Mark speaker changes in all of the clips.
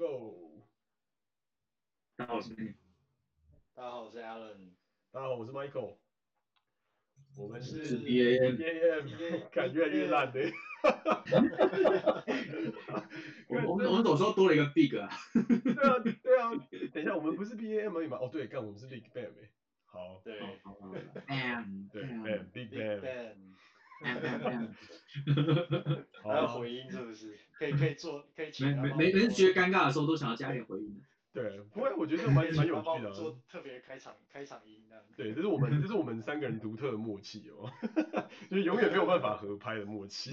Speaker 1: Go！
Speaker 2: 大家好，我是。
Speaker 3: 大家好，我是 Alan。
Speaker 1: 大家好，我是 Michael。我们是
Speaker 2: BAM。
Speaker 1: BAM，感觉越来越烂的。
Speaker 2: 我们我们什么时候多了一个 Big 啊？
Speaker 1: 对啊对啊，等一下，我们不是 BAM 而已吗？哦对，干我们是 Big Bang 哎。好。
Speaker 3: 对。
Speaker 2: Bam。
Speaker 1: 对，Bam Big Bam。
Speaker 3: 还有回音是不是？可以可以做可以请。
Speaker 2: 每每每人觉得尴尬的时候都想要加点回音。
Speaker 1: 对，不会，我觉得蛮 蛮有趣的。
Speaker 3: 做特别开场开场音这样。
Speaker 1: 对，这是我们这是我们三个人独特的默契哦，就是永远没有办法合拍的默契。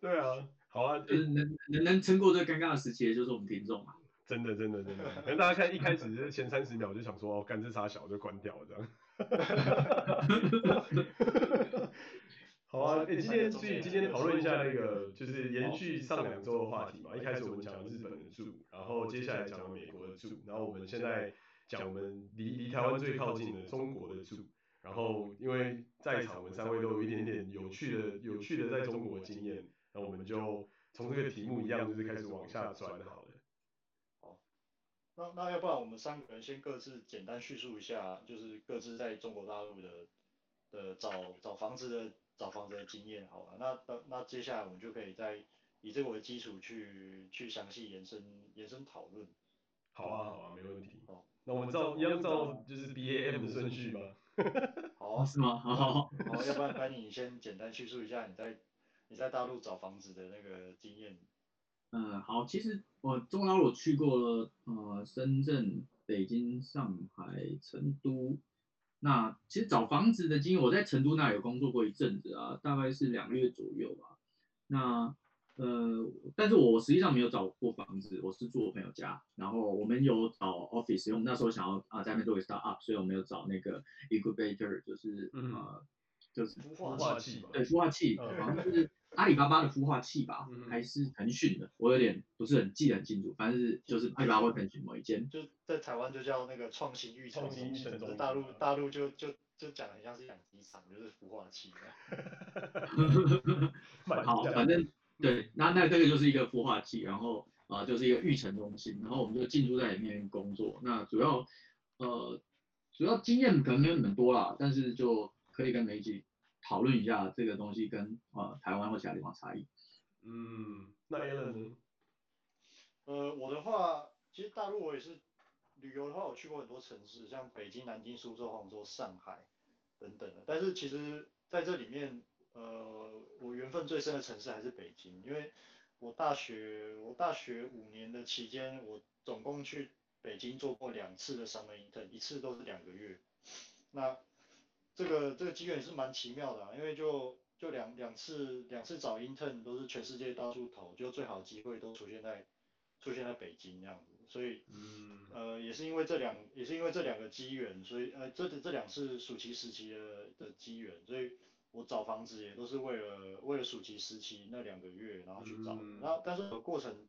Speaker 1: 对啊，好啊，
Speaker 2: 就是能能能撑过这个尴尬的时期，就是我们听众嘛。
Speaker 1: 真的真的真的，可能大家看一开始前三十秒就想说哦，干这啥小就关掉了这样。好啊，诶、欸，今天所以今天讨论一下那个，就是延续上两周的话题嘛。一开始我们讲日本的住，然后接下来讲美国的住，然后我们现在讲我们离离台湾最靠近的中国的住。然后因为在场我们三位都有一点点有趣的有趣的在中国的经验，那我们就从这个题目一样，就是开始往下转好了。
Speaker 3: 好，那那要不然我们三个人先各自简单叙述一下，就是各自在中国大陆的的找找房子的。找房子的经验，好吧，那那那接下来我们就可以再以这个为基础去去详细延伸延伸讨论。
Speaker 1: 好啊好啊，没问题。好，那我们照一样照就是 B A M 的顺序吧。
Speaker 3: 好啊，
Speaker 2: 是吗？好好好，
Speaker 3: 好，要不然赶紧你先简单叙述一下你在你在大陆找房子的那个经验。
Speaker 2: 嗯，好，其实我中国大陆去过了呃深圳、北京、上海、成都。那其实找房子的经验，我在成都那有工作过一阵子啊，大概是两个月左右吧。那呃，但是我实际上没有找过房子，我是住我朋友家。然后我们有找 office，因为我们那时候想要啊在那边做个 start up，所以我们有找那个 incubator，就是、嗯、呃就是
Speaker 1: 孵化器，
Speaker 2: 对，孵化器，好像是阿里巴巴的孵化器吧，嗯、还是腾讯的，我有点不是很记得很清楚，反正是就是阿里巴巴或腾讯某一间。
Speaker 3: 就在台湾就叫那个创新育成中心，大陆大陆就就就讲的很像是养鸡场，就是孵化器。
Speaker 2: 好，反正对，那那这个就是一个孵化器，然后啊、呃、就是一个育成中心，然后我们就进驻在里面工作。那主要呃主要经验可能没有你们多啦，但是就可以跟媒体。讨论一下这个东西跟呃台湾或其他地方差异。
Speaker 1: 嗯，那 Alan？
Speaker 3: 呃，我的话，其实大陆我也是旅游的话，我去过很多城市，像北京、南京、苏州、杭州、上海等等的。但是其实在这里面，呃，我缘分最深的城市还是北京，因为我大学我大学五年的期间，我总共去北京做过两次的 summer intern，一次都是两个月。那这个这个机缘也是蛮奇妙的啊，因为就就两两次两次找 intern 都是全世界到处投，就最好的机会都出现在出现在北京这样子，所以嗯呃也是因为这两也是因为这两个机缘，所以呃这这两次暑期时期的的机缘，所以我找房子也都是为了为了暑期时期那两个月然后去找，嗯、然后但是我过程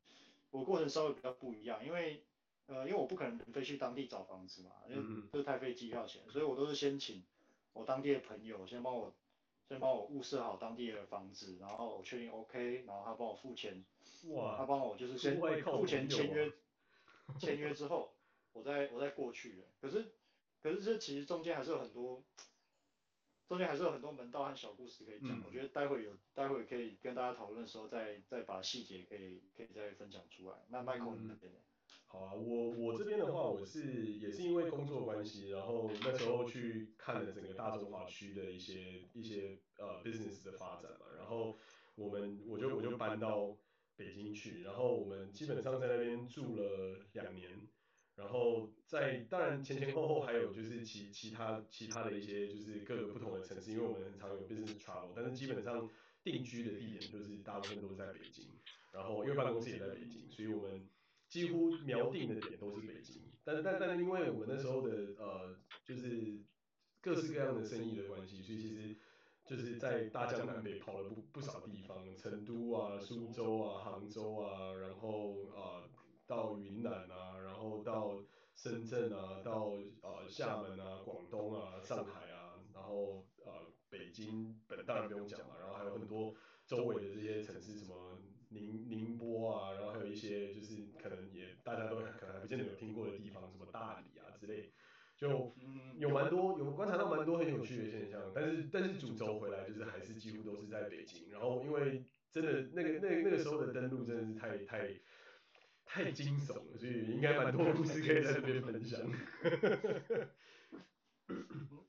Speaker 3: 我过程稍微比较不一样，因为呃因为我不可能飞去当地找房子嘛，因为这太费机票钱，所以我都是先请。我当地的朋友先帮我，先帮我物色好当地的房子，然后我确定 OK，然后他帮我付钱，哇，他帮我就是先付钱签约，签约之后，我再我再过去。可是可是这其实中间还是有很多，中间还是有很多门道和小故事可以讲。嗯、我觉得待会有待会可以跟大家讨论的时候再再把细节可以可以再分享出来。那 Michael 那边呢？
Speaker 1: 好啊，我我这边的话，我是也是因为工作关系，然后那时候去看了整个大中华区的一些一些呃 business 的发展嘛，然后我们我就我就搬到北京去，然后我们基本上在那边住了两年，然后在当然前前后后还有就是其其他其他的一些就是各个不同的城市，因为我们很常有 business travel，但是基本上定居的地点就是大部分都是在北京，然后因为办公室也在北京，所以我们。几乎瞄定的点都是北京，但但但因为我那时候的呃，就是各式各样的生意的关系，所以其实就是在大江南北跑了不不少地方，成都啊、苏州啊、杭州啊，然后啊、呃、到云南啊，然后到深圳啊，到呃厦门啊、广东啊、上海啊，然后呃北京本当然不用讲了，然后还有很多周围的这些城市，什么宁宁波啊，然后还有一些就是可能也大家都可能还。不见得有听过的地方，什么大理啊之类，就有蛮多有观察到蛮多很有趣的现象。但是但是主轴回来就是还是几乎都是在北京，然后因为真的那个那个、那个时候的登陆真的是太太太惊悚了，所以应该蛮多故事可以在这边分享。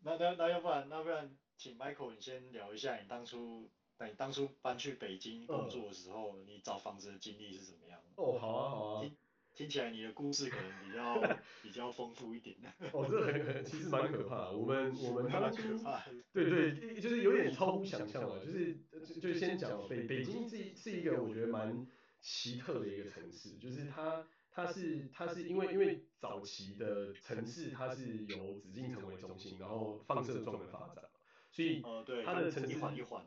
Speaker 3: 那那那要不然那不然请 Michael 你先聊一下你当初。那你当初搬去北京工作的时候，嗯、你找房子的经历是怎么样？
Speaker 1: 哦，好啊，好啊。
Speaker 3: 听听起来你的故事可能比较 比较丰富一点。
Speaker 1: 哦，这很很其实蛮可怕的。我们我们当初 对对，就是有点超乎想象了。就是就就先讲北北京是是一个我觉得蛮奇特的一个城市，就是它它是它是因为因为早期的城市它是由紫禁城为中心，然后放射状的发展。所以它的城市，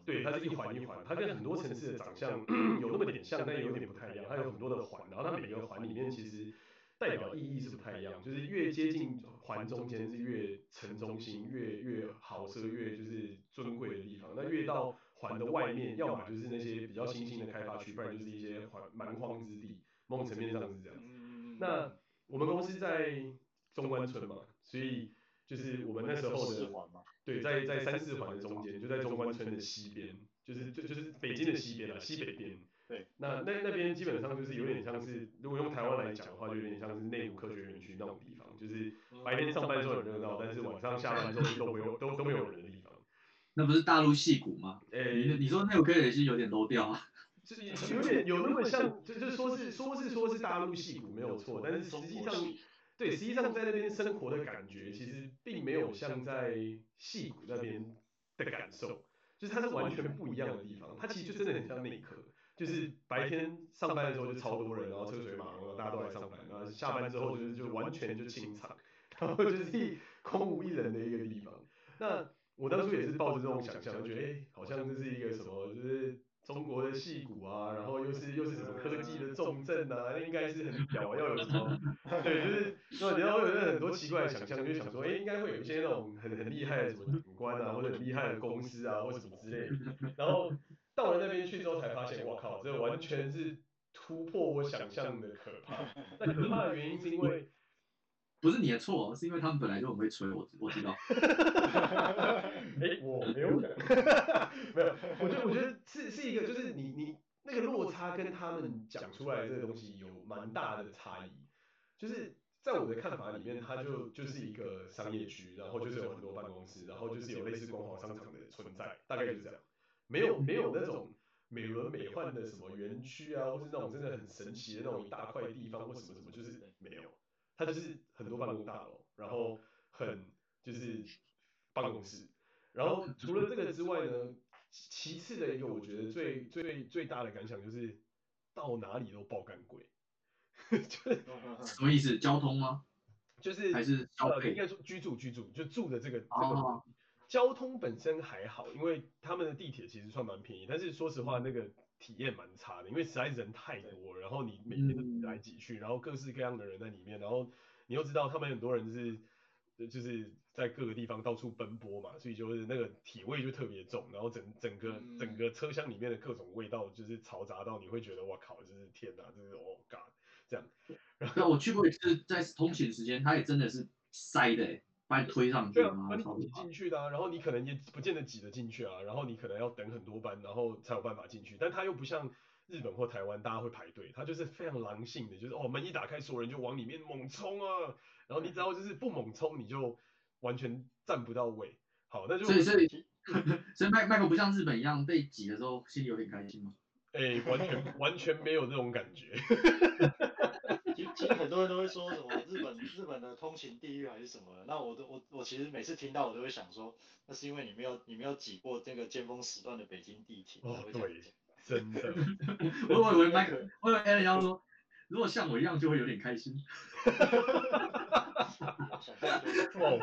Speaker 1: 对，它是一环一环，它跟很多城市的长相有那么点像，但有点不太一样。它有很多的环，然后它每个环里面其实代表意义是不太一样。就是越接近环中间是越城中心，越越豪奢，越就是尊贵的地方。那越到环的外面，要么就是那些比较新兴的开发区，不然就是一些环蛮荒之地。某种层面上是这样。那我们公司在中关村嘛，所以。就是我们那时候的，对，在在三四环的中间，就在中关村的西边，就是就就是北京的西边了，西北边。对，那那那边基本上就是有点像是，如果用台湾来讲的话，就有点像是内湖科学园区那种地方，就是白天上班的时候很热闹，但是晚上下班之后都没有都都没有人的地方。
Speaker 2: 那不是大陆戏骨吗？哎、欸，你你说内湖科学园区有点 low 调啊？
Speaker 1: 是有点有那么像，就是说是说是说是大陆戏骨没有错，但是实际上。对，实际上在那边生活的感觉，其实并没有像在戏谷那边的感受，就是它是完全不一样的地方。它其实就真的很像内科，就是白天上班的时候就超多人，然后车水马龙，大家都来上班，然后下班之后就是就完全就清场，然后就是 空无一人的一个地方。那我当初也是抱着这种想象，就觉得哎，好像这是一个什么，就是。中国的戏骨啊，然后又是 又是什么科技的重镇啊，那应该是很屌，要有什么？对，就是，对，然后有很多奇怪的想象，就想说，哎，应该会有一些那种很很厉害的什么警官啊，或者很厉害的公司啊，或什么之类的。然后到了那边去之后，才发现，我靠，这完全是突破我想象的可怕。那可怕的原因是因为。
Speaker 2: 不是你的错，是因为他们本来就很会吹，我我知道。
Speaker 1: 哎、欸，我没有讲，没有，我觉得我觉得是是一个，就是你你那个落差跟他们讲出来的这个东西有蛮大的差异。就是在我的看法里面，它就就是一个商业区，然后就是有很多办公室，然后就是有类似光华商场的存在，大概就是这样。没有没有那种美轮美奂的什么园区啊，或是那种真的很神奇的那种一大块地方或什么什么，就是没有。它就是很多办公大楼，然后很就是办公室，然后除了这个之外呢，其次的一个我觉得最最最大的感想就是到哪里都爆干贵，就是
Speaker 2: 什么意思？交通吗？
Speaker 1: 就是还是呃应该说居住居住就住的这个这个交通本身还好，因为他们的地铁其实算蛮便宜，但是说实话那个。体验蛮差的，因为实在人太多，然后你每天都挤来挤去，然后各式各样的人在里面，然后你又知道他们很多人是就是在各个地方到处奔波嘛，所以就是那个体味就特别重，然后整整个整个车厢里面的各种味道就是嘈杂到你会觉得哇靠，就是天哪，就是 Oh God 这样。然后
Speaker 2: 我去过一次，在通勤时间，它也真的是塞的。把你推上去，
Speaker 1: 对啊，把你挤进去的啊，然后你可能也不见得挤得进去啊，然后你可能要等很多班，然后才有办法进去。但它又不像日本或台湾，大家会排队，它就是非常狼性的，就是哦门一打开，所有人就往里面猛冲啊，然后你只要就是不猛冲，你就完全站不到位。好，那就
Speaker 2: 所以所以 所以麦麦克不像日本一样被挤的时候心里有点开心吗？
Speaker 1: 哎、欸，完全完全没有这种感觉。
Speaker 3: 其实很多人都会说什么日本日本的通勤地狱还是什么的，那我都我我其实每次听到我都会想说，那是因为你没有你没有挤过这个尖峰时段的北京地铁。
Speaker 1: 哦，对，真的。
Speaker 2: 我 我以为麦克，我以为 Allen 要说，如果像我一样就会有点开心。
Speaker 1: 哦，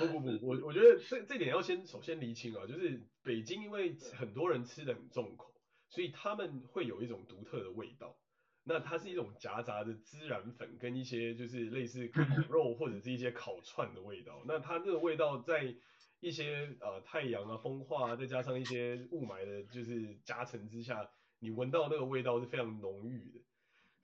Speaker 1: 不不不，我我觉得这这点要先首先厘清啊，就是北京因为很多人吃的很重口，所以他们会有一种独特的味道。那它是一种夹杂的孜然粉跟一些就是类似烤肉或者是一些烤串的味道。那它这个味道在一些呃太阳啊、风化啊，再加上一些雾霾的，就是加成之下，你闻到那个味道是非常浓郁的。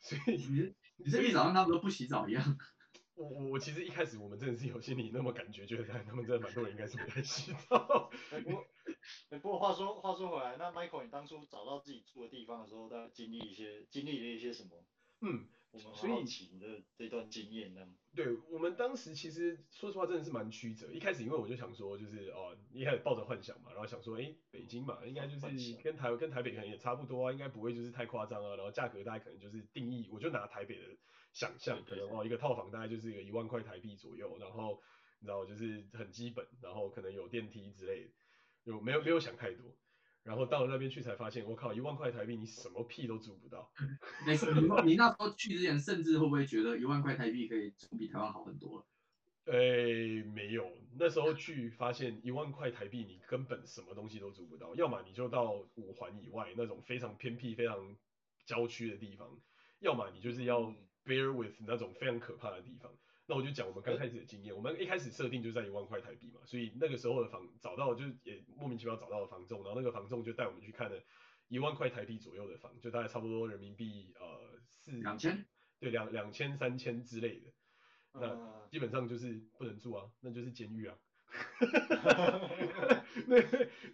Speaker 1: 所以
Speaker 2: 你你这一早上他们都不洗澡一样。
Speaker 1: 我我我其实一开始我们真的是有心里那么感觉，觉得他们真的蛮多人应该是不太洗澡。
Speaker 3: 不过，不过话说话说回来，那 Michael 你当初找到自己住的地方的时候，大概经历一些经历了一些什么？
Speaker 1: 嗯，
Speaker 3: 我们好奇你的这段经验呢？
Speaker 1: 对，我们当时其实说实话真的是蛮曲折。一开始因为我就想说，就是哦，一开始抱着幻想嘛，然后想说，哎，北京嘛，应该就是跟台跟台北可能也差不多啊，应该不会就是太夸张啊，然后价格大概可能就是定义，我就拿台北的。想象可能哦，一个套房大概就是一个一万块台币左右，然后你知道就是很基本，然后可能有电梯之类的，有没有没有想太多，然后到了那边去才发现，我靠，一万块台币你什么屁都租不到。
Speaker 2: 没事，你你那时候去之前，甚至会不会觉得一万块台币可以租比台湾好很多？
Speaker 1: 诶，没有，那时候去发现一万块台币你根本什么东西都租不到，要么你就到五环以外那种非常偏僻、非常郊区的地方，要么你就是要。Bear with 那种非常可怕的地方，那我就讲我们刚开始的经验。我们一开始设定就在一万块台币嘛，所以那个时候的房找到就也莫名其妙找到了房仲，然后那个房仲就带我们去看了一万块台币左右的房，就大概差不多人民币呃四
Speaker 2: 两千，对
Speaker 1: 两两千三千之类的，那基本上就是不能住啊，那就是监狱啊。那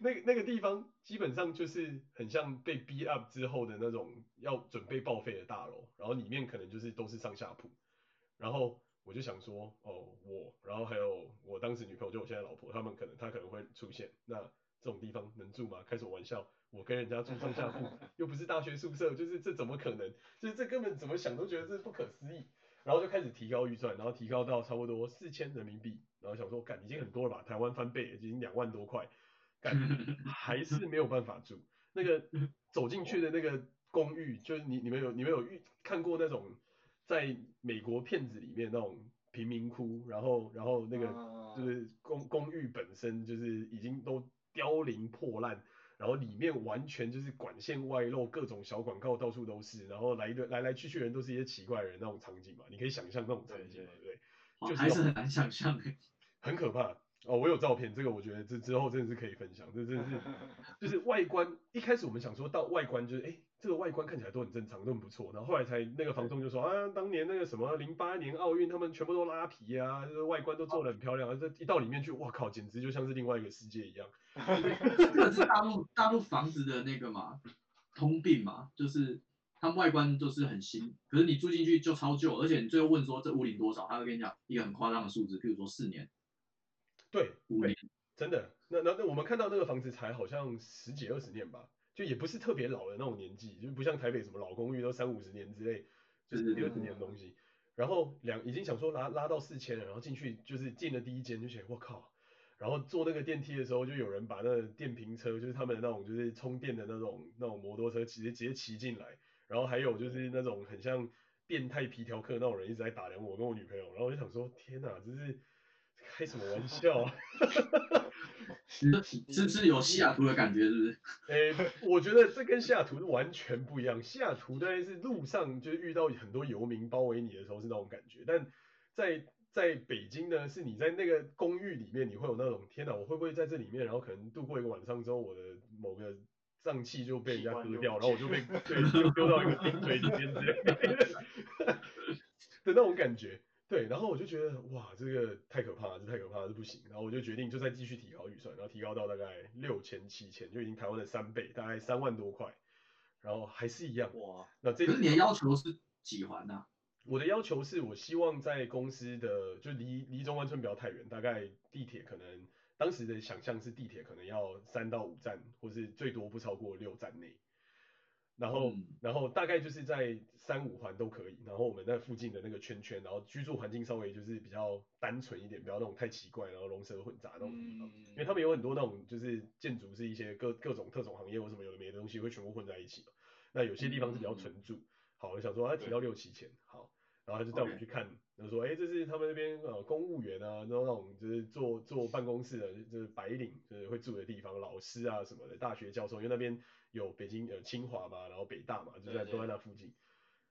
Speaker 1: 那那个地方基本上就是很像被逼 up 之后的那种要准备报废的大楼，然后里面可能就是都是上下铺，然后我就想说，哦我，然后还有我当时女朋友就我现在老婆，他们可能她可能会出现，那这种地方能住吗？开什么玩笑，我跟人家住上下铺，又不是大学宿舍，就是这怎么可能？就是这根本怎么想都觉得这是不可思议。然后就开始提高预算，然后提高到差不多四千人民币，然后想说，干已经很多了吧？台湾翻倍，已经两万多块，干 还是没有办法住。那个走进去的那个公寓，就是你你们有你们有遇看过那种在美国片子里面那种贫民窟，然后然后那个就是公公寓本身就是已经都凋零破烂。然后里面完全就是管线外露，各种小广告到处都是，然后来的来来去去人都是一些奇怪的人那种场景嘛，你可以想象那种场景，对不对？
Speaker 2: 对？还是很难想象，
Speaker 1: 很可怕哦。我有照片，这个我觉得这之后真的是可以分享，这真的是 就是外观。一开始我们想说到外观就是哎。这个外观看起来都很正常，都很不错。然后后来才那个房东就说啊，当年那个什么零八年奥运，他们全部都拉皮啊，这个外观都做得很漂亮。啊，这一到里面去，哇靠，简直就像是另外一个世界一样。
Speaker 2: 这个是大陆大陆房子的那个嘛，通病嘛，就是他们外观都是很新，可是你住进去就超旧，而且你最后问说这屋龄多少，他会跟你讲一个很夸张的数字，譬如说四年。
Speaker 1: 对，五年，真的。那那那我们看到那个房子才好像十几二十年吧。就也不是特别老的那种年纪，就不像台北什么老公寓都三五十年之类，就是六十年的东西。然后两已经想说拉拉到四千了，然后进去就是进了第一间就觉得我靠，然后坐那个电梯的时候就有人把那个电瓶车，就是他们的那种就是充电的那种那种摩托车直接直接骑进来，然后还有就是那种很像变态皮条客那种人一直在打量我跟我女朋友，然后我就想说天哪，这是开什么玩笑啊！
Speaker 2: 是是不是有西雅图的感觉？是不是？
Speaker 1: 诶、欸，我觉得这跟西雅图是完全不一样。西雅图当然是路上就是遇到很多游民包围你的时候是那种感觉，但在在北京呢，是你在那个公寓里面，你会有那种天哪，我会不会在这里面，然后可能度过一个晚上之后，我的某个脏器就被人家割掉，然后我就被对就丢到一个冰锤里面之类的 的那种感觉。对，然后我就觉得哇，这个太可怕了，这太可怕了，这不行。然后我就决定就再继续提高预算，然后提高到大概六千七千，就已经台湾的三倍，大概三万多块。然后还是一样哇。那这
Speaker 2: 可是你的要求是几环呢？
Speaker 1: 我的要求是我希望在公司的就离离中关村不要太远，大概地铁可能当时的想象是地铁可能要三到五站，或是最多不超过六站内。然后，嗯、然后大概就是在三五环都可以。然后我们那附近的那个圈圈，然后居住环境稍微就是比较单纯一点，不要那种太奇怪，然后龙蛇混杂那种地方。嗯、因为他们有很多那种就是建筑是一些各各种特种行业或什么有的没的东西会全部混在一起。那有些地方是比较纯住。好，我想说他提到六七千，好，然后他就带我们去看，然后说，哎，这是他们那边呃公务员啊，那种就是坐坐办公室的，就是白领就是会住的地方，老师啊什么的，大学教授，因为那边。有北京呃清华嘛，然后北大嘛，就在都在那附近。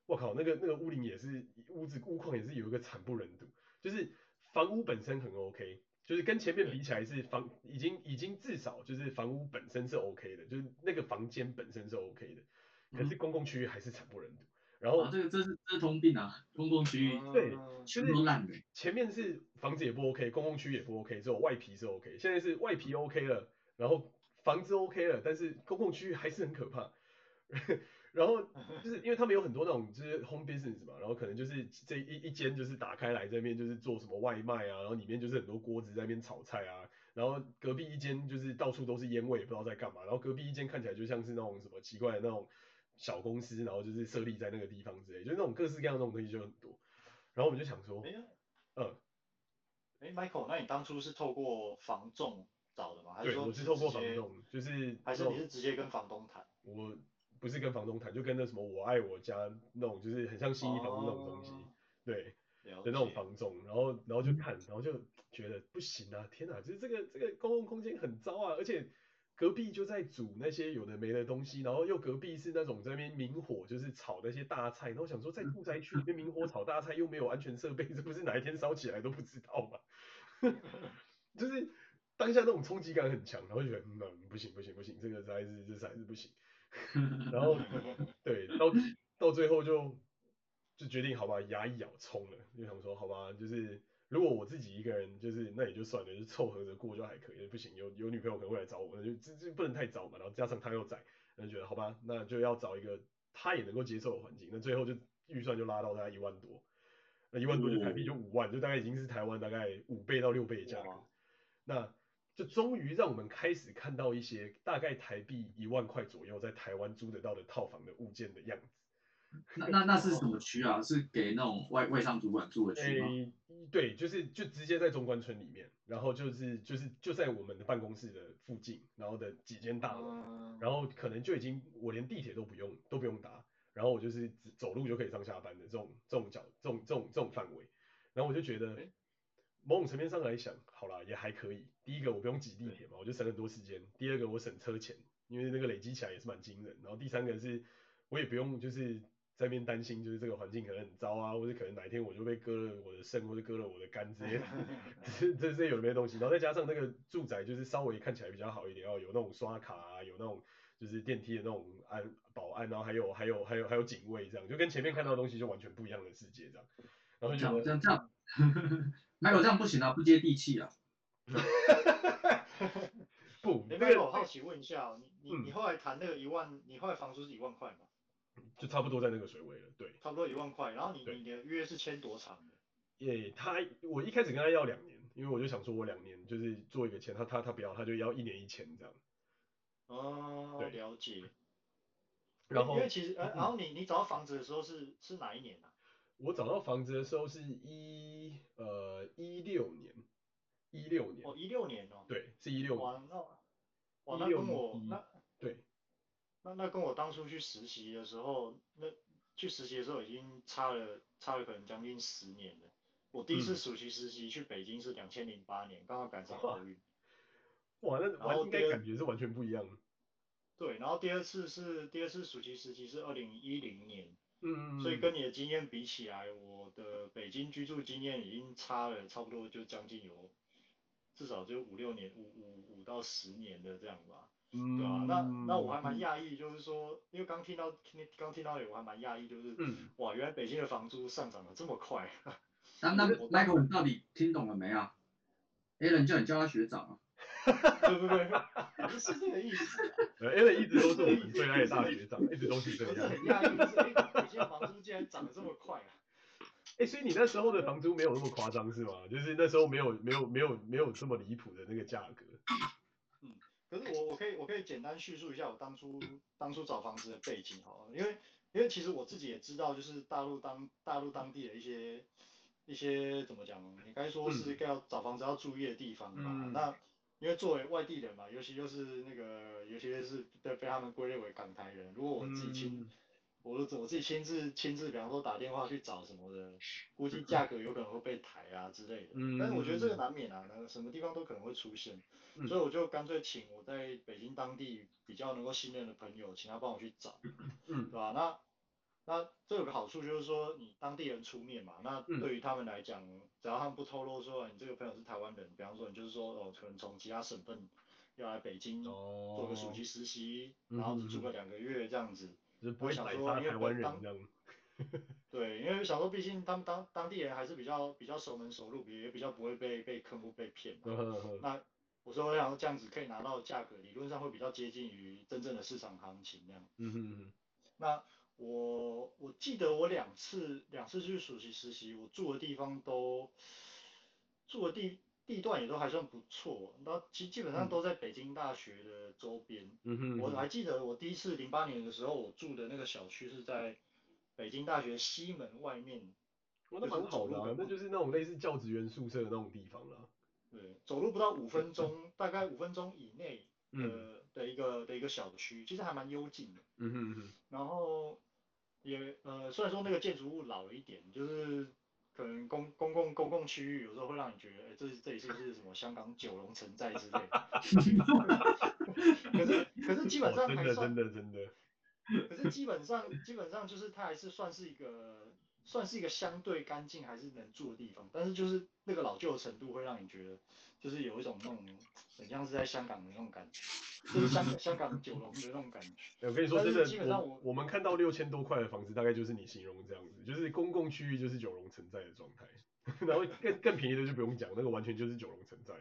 Speaker 1: 我靠，那个那个屋顶也是屋子屋况也是有一个惨不忍睹，就是房屋本身很 OK，就是跟前面比起来是房已经已经至少就是房屋本身是 OK 的，就是那个房间本身是 OK 的，可是公共区域还是惨不忍睹。然后、
Speaker 2: 啊、这个这是这是通病啊，公共区域
Speaker 1: 对，
Speaker 2: 全都烂的。
Speaker 1: 前面是房子也不 OK，公共区也不 OK，只有外皮是 OK。现在是外皮 OK 了，然后房子 OK 了，但是公共区域还是很可怕。然后 就是因为他们有很多那种就是 home business 嘛，然后可能就是这一一间就是打开来这边就是做什么外卖啊，然后里面就是很多锅子在那边炒菜啊，然后隔壁一间就是到处都是烟味，也不知道在干嘛，然后隔壁一间看起来就像是那种什么奇怪的那种小公司，然后就是设立在那个地方之类，就是那种各式各样的那种东西就很多。然后我们就想说，哎，嗯，
Speaker 3: 哎，Michael，那你当初是透过房仲找的吗？还是说
Speaker 1: 对，我是透过房仲，就是
Speaker 3: 还是你是直接跟房东谈？
Speaker 1: 我。不是跟房东谈，就跟那什么我爱我家那种，就是很像信义房屋那种东西，哦、对，的那种房仲，然后然后就看，然后就觉得不行啊，天哪，就是这个这个公共空间很糟啊，而且隔壁就在煮那些有的没的东西，然后又隔壁是那种在那边明火就是炒那些大菜，然后想说在住宅区里面明火炒大菜又没有安全设备，这不是哪一天烧起来都不知道吗？就是当下那种冲击感很强，然后就觉得嗯不行不行不行，这个实在是这实在是不行。然后对，到到最后就就决定好吧，牙一咬冲了，就想说好吧，就是如果我自己一个人，就是那也就算了，就凑合着过就还可以。不行，有有女朋友可能会来找我，那就这这不能太早嘛。然后加上他又在，那就觉得好吧，那就要找一个他也能够接受的环境。那最后就预算就拉到大概一万多，那一万多就台币就五万，就大概已经是台湾大概五倍到六倍的价格。那就终于让我们开始看到一些大概台币一万块左右在台湾租得到的套房的物件的样子。
Speaker 2: 那那那是什么区啊？是给那种外外商主管住的区吗？
Speaker 1: 欸，对，就是就直接在中关村里面，然后就是就是就在我们的办公室的附近，然后的几间大楼，然后可能就已经我连地铁都不用都不用搭，然后我就是走路就可以上下班的这种这种角这种这种这种范围，然后我就觉得。某种层面上来想，好了，也还可以。第一个我不用挤地铁嘛，我就省很多时间。第二个我省车钱，因为那个累积起来也是蛮惊人。然后第三个是，我也不用就是在那边担心，就是这个环境可能很糟啊，或者可能哪一天我就被割了我的肾，或者割了我的肝之类的，这这些有没有东西。然后再加上那个住宅就是稍微看起来比较好一点，要有那种刷卡啊，有那种就是电梯的那种安保安，然后还有还有还有还有警卫这样，就跟前面看到的东西就完全不一样的世界这样。然后就
Speaker 2: 这样这样。没有这样不行啊，不接地气啊。
Speaker 1: 不，
Speaker 3: 那个我好奇问一下，你你你后来谈那个一万，你后来房租是一万块吗？
Speaker 1: 就差不多在那个水位了，对。
Speaker 3: 差不多一万块，然后你你的约是签多长的？
Speaker 1: 耶，他我一开始跟他要两年，因为我就想说我两年就是做一个签，他他他不要，他就要一年一签这样。
Speaker 3: 哦，对，了解。
Speaker 1: 然后
Speaker 3: 因为其实呃，然后你你找到房子的时候是是哪一年啊？
Speaker 1: 我找到房子的时候是一呃一六年，一六年。
Speaker 3: 哦，一六年哦。
Speaker 1: 对，是一六年。
Speaker 3: 哇，那哇那跟我那
Speaker 1: 对，
Speaker 3: 那那跟我当初去实习的时候，那去实习的时候已经差了差了可能将近十年了。我第一次暑期实习去北京是两千零八年，刚好赶上奥运。
Speaker 1: 哇，那我应该感觉是完全不一样。
Speaker 3: 对，然后第二次是第二次暑期实习是二零一零年。
Speaker 1: 嗯，
Speaker 3: 所以跟你的经验比起来，我的北京居住经验已经差了差不多就将近有至少就五六年，五五五到十年的这样吧，嗯，对吧、啊？那那我还蛮讶异，就是说，因为刚听到听刚听到的，我还蛮讶异，就是，嗯，哇，原来北京的房租上涨的这么快。
Speaker 2: 那那 Michael 你到底听懂了没啊？Alan 叫你叫他学长啊。
Speaker 3: 对不对？不是这个意思。
Speaker 1: 呃，Alan 一直都是我们最爱的大学长，一直都是这样。
Speaker 3: 很讶异，就是哎，北京的房租竟然涨得这么快啊！
Speaker 1: 哎，所以你那时候的房租没有那么夸张是吗？就是那时候没有没有没有没有这么离谱的那个价格。
Speaker 3: 嗯，可是我我可以我可以简单叙述一下我当初当初找房子的背景哈，因为因为其实我自己也知道，就是大陆当大陆当地的一些一些怎么讲，你该说是要找房子要注意的地方吧？嗯、那因为作为外地人嘛，尤其又是那个，尤其是被被他们归类为港台人。如果我自己亲，嗯、我我自己亲自亲自，比方说打电话去找什么的，估计价格有可能会被抬啊之类的。嗯、但是我觉得这个难免啊，那个什么地方都可能会出现。嗯、所以我就干脆请我在北京当地比较能够信任的朋友，请他帮我去找，嗯，对吧？那。那这有个好处就是说，你当地人出面嘛，那对于他们来讲，嗯、只要他们不透露说你这个朋友是台湾人，比方说你就是说哦，可能从其他省份要来北京做个暑期实习，哦、然后只住个两个月这样子，
Speaker 1: 嗯、就不会想说因为台湾人这样。
Speaker 3: 对，因为想说，毕竟他们当当地人还是比较比较熟门熟路，也比较不会被被坑或被骗。那我说我想说这样子可以拿到的价格，理论上会比较接近于真正的市场行情那样。
Speaker 1: 嗯哼嗯。
Speaker 3: 那我我记得我两次两次去暑期实习，我住的地方都住的地地段也都还算不错，那基基本上都在北京大学的周边。嗯哼，我还记得我第一次零八年的时候，我住的那个小区是在北京大学西门外面。
Speaker 1: 哇，那蛮好的啊，那就是那种类似教职员宿舍的那种地方了。
Speaker 3: 对，走路不到五分钟，大概五分钟以内的的一个的一个小区，其实还蛮幽静的。嗯哼哼。然后也呃，虽然说那个建筑物老了一点，就是。可能公公共公共区域有时候会让你觉得，哎、欸，这这里是不是什么香港九龙城寨之类的？可是可是基本上还算、哦、真的真的真的。可是基本上基本上就是它还是算是一个算是一个相对干净还是能住的地方，但是就是那个老旧的程度会让你觉得，就是有一种那种很像是在香港的那种感觉。就是香香港九龙的那种感觉。
Speaker 1: 我跟你说，真的，基本上我我，我们看到六千多块的房子，大概就是你形容这样子，就是公共区域就是九龙城寨的状态，然后更更便宜的就不用讲，那个完全就是九龙城寨。